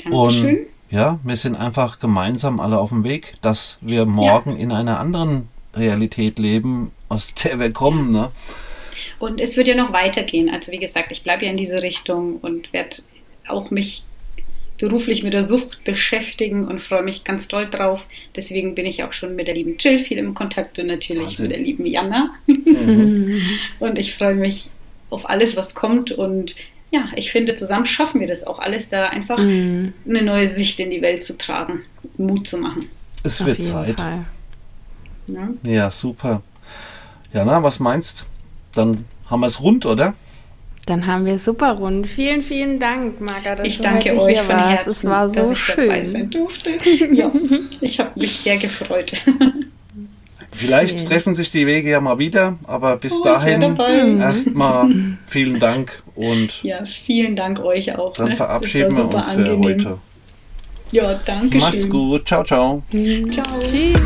Dankeschön. Und ja, wir sind einfach gemeinsam alle auf dem Weg, dass wir morgen ja. in einer anderen Realität leben, aus der wir kommen. Ne? Und es wird ja noch weitergehen. Also wie gesagt, ich bleibe ja in diese Richtung und werde auch mich beruflich mit der Sucht beschäftigen und freue mich ganz doll drauf. Deswegen bin ich auch schon mit der lieben Jill viel im Kontakt und natürlich Wahnsinn. mit der lieben Jana. Mhm. und ich freue mich auf alles, was kommt und ja, ich finde, zusammen schaffen wir das auch alles, da einfach mhm. eine neue Sicht in die Welt zu tragen, Mut zu machen. Es wird Zeit. Ja. ja, super. Jana, was meinst? Dann haben wir es rund, oder? Dann haben wir super rund. Vielen, vielen Dank, Marga, dass ich du danke heute euch hier von warst. Herzen, es war so dass ich schön. Dabei sein durfte. Ja, ich habe mich sehr gefreut. Vielleicht Schön. treffen sich die Wege ja mal wieder, aber bis oh, dahin erstmal vielen Dank und ja, vielen Dank euch auch. Dann ne? verabschieden wir uns angenehm. für heute. Ja, danke Macht's schön. gut. Ciao, ciao. Ciao. Tschüss.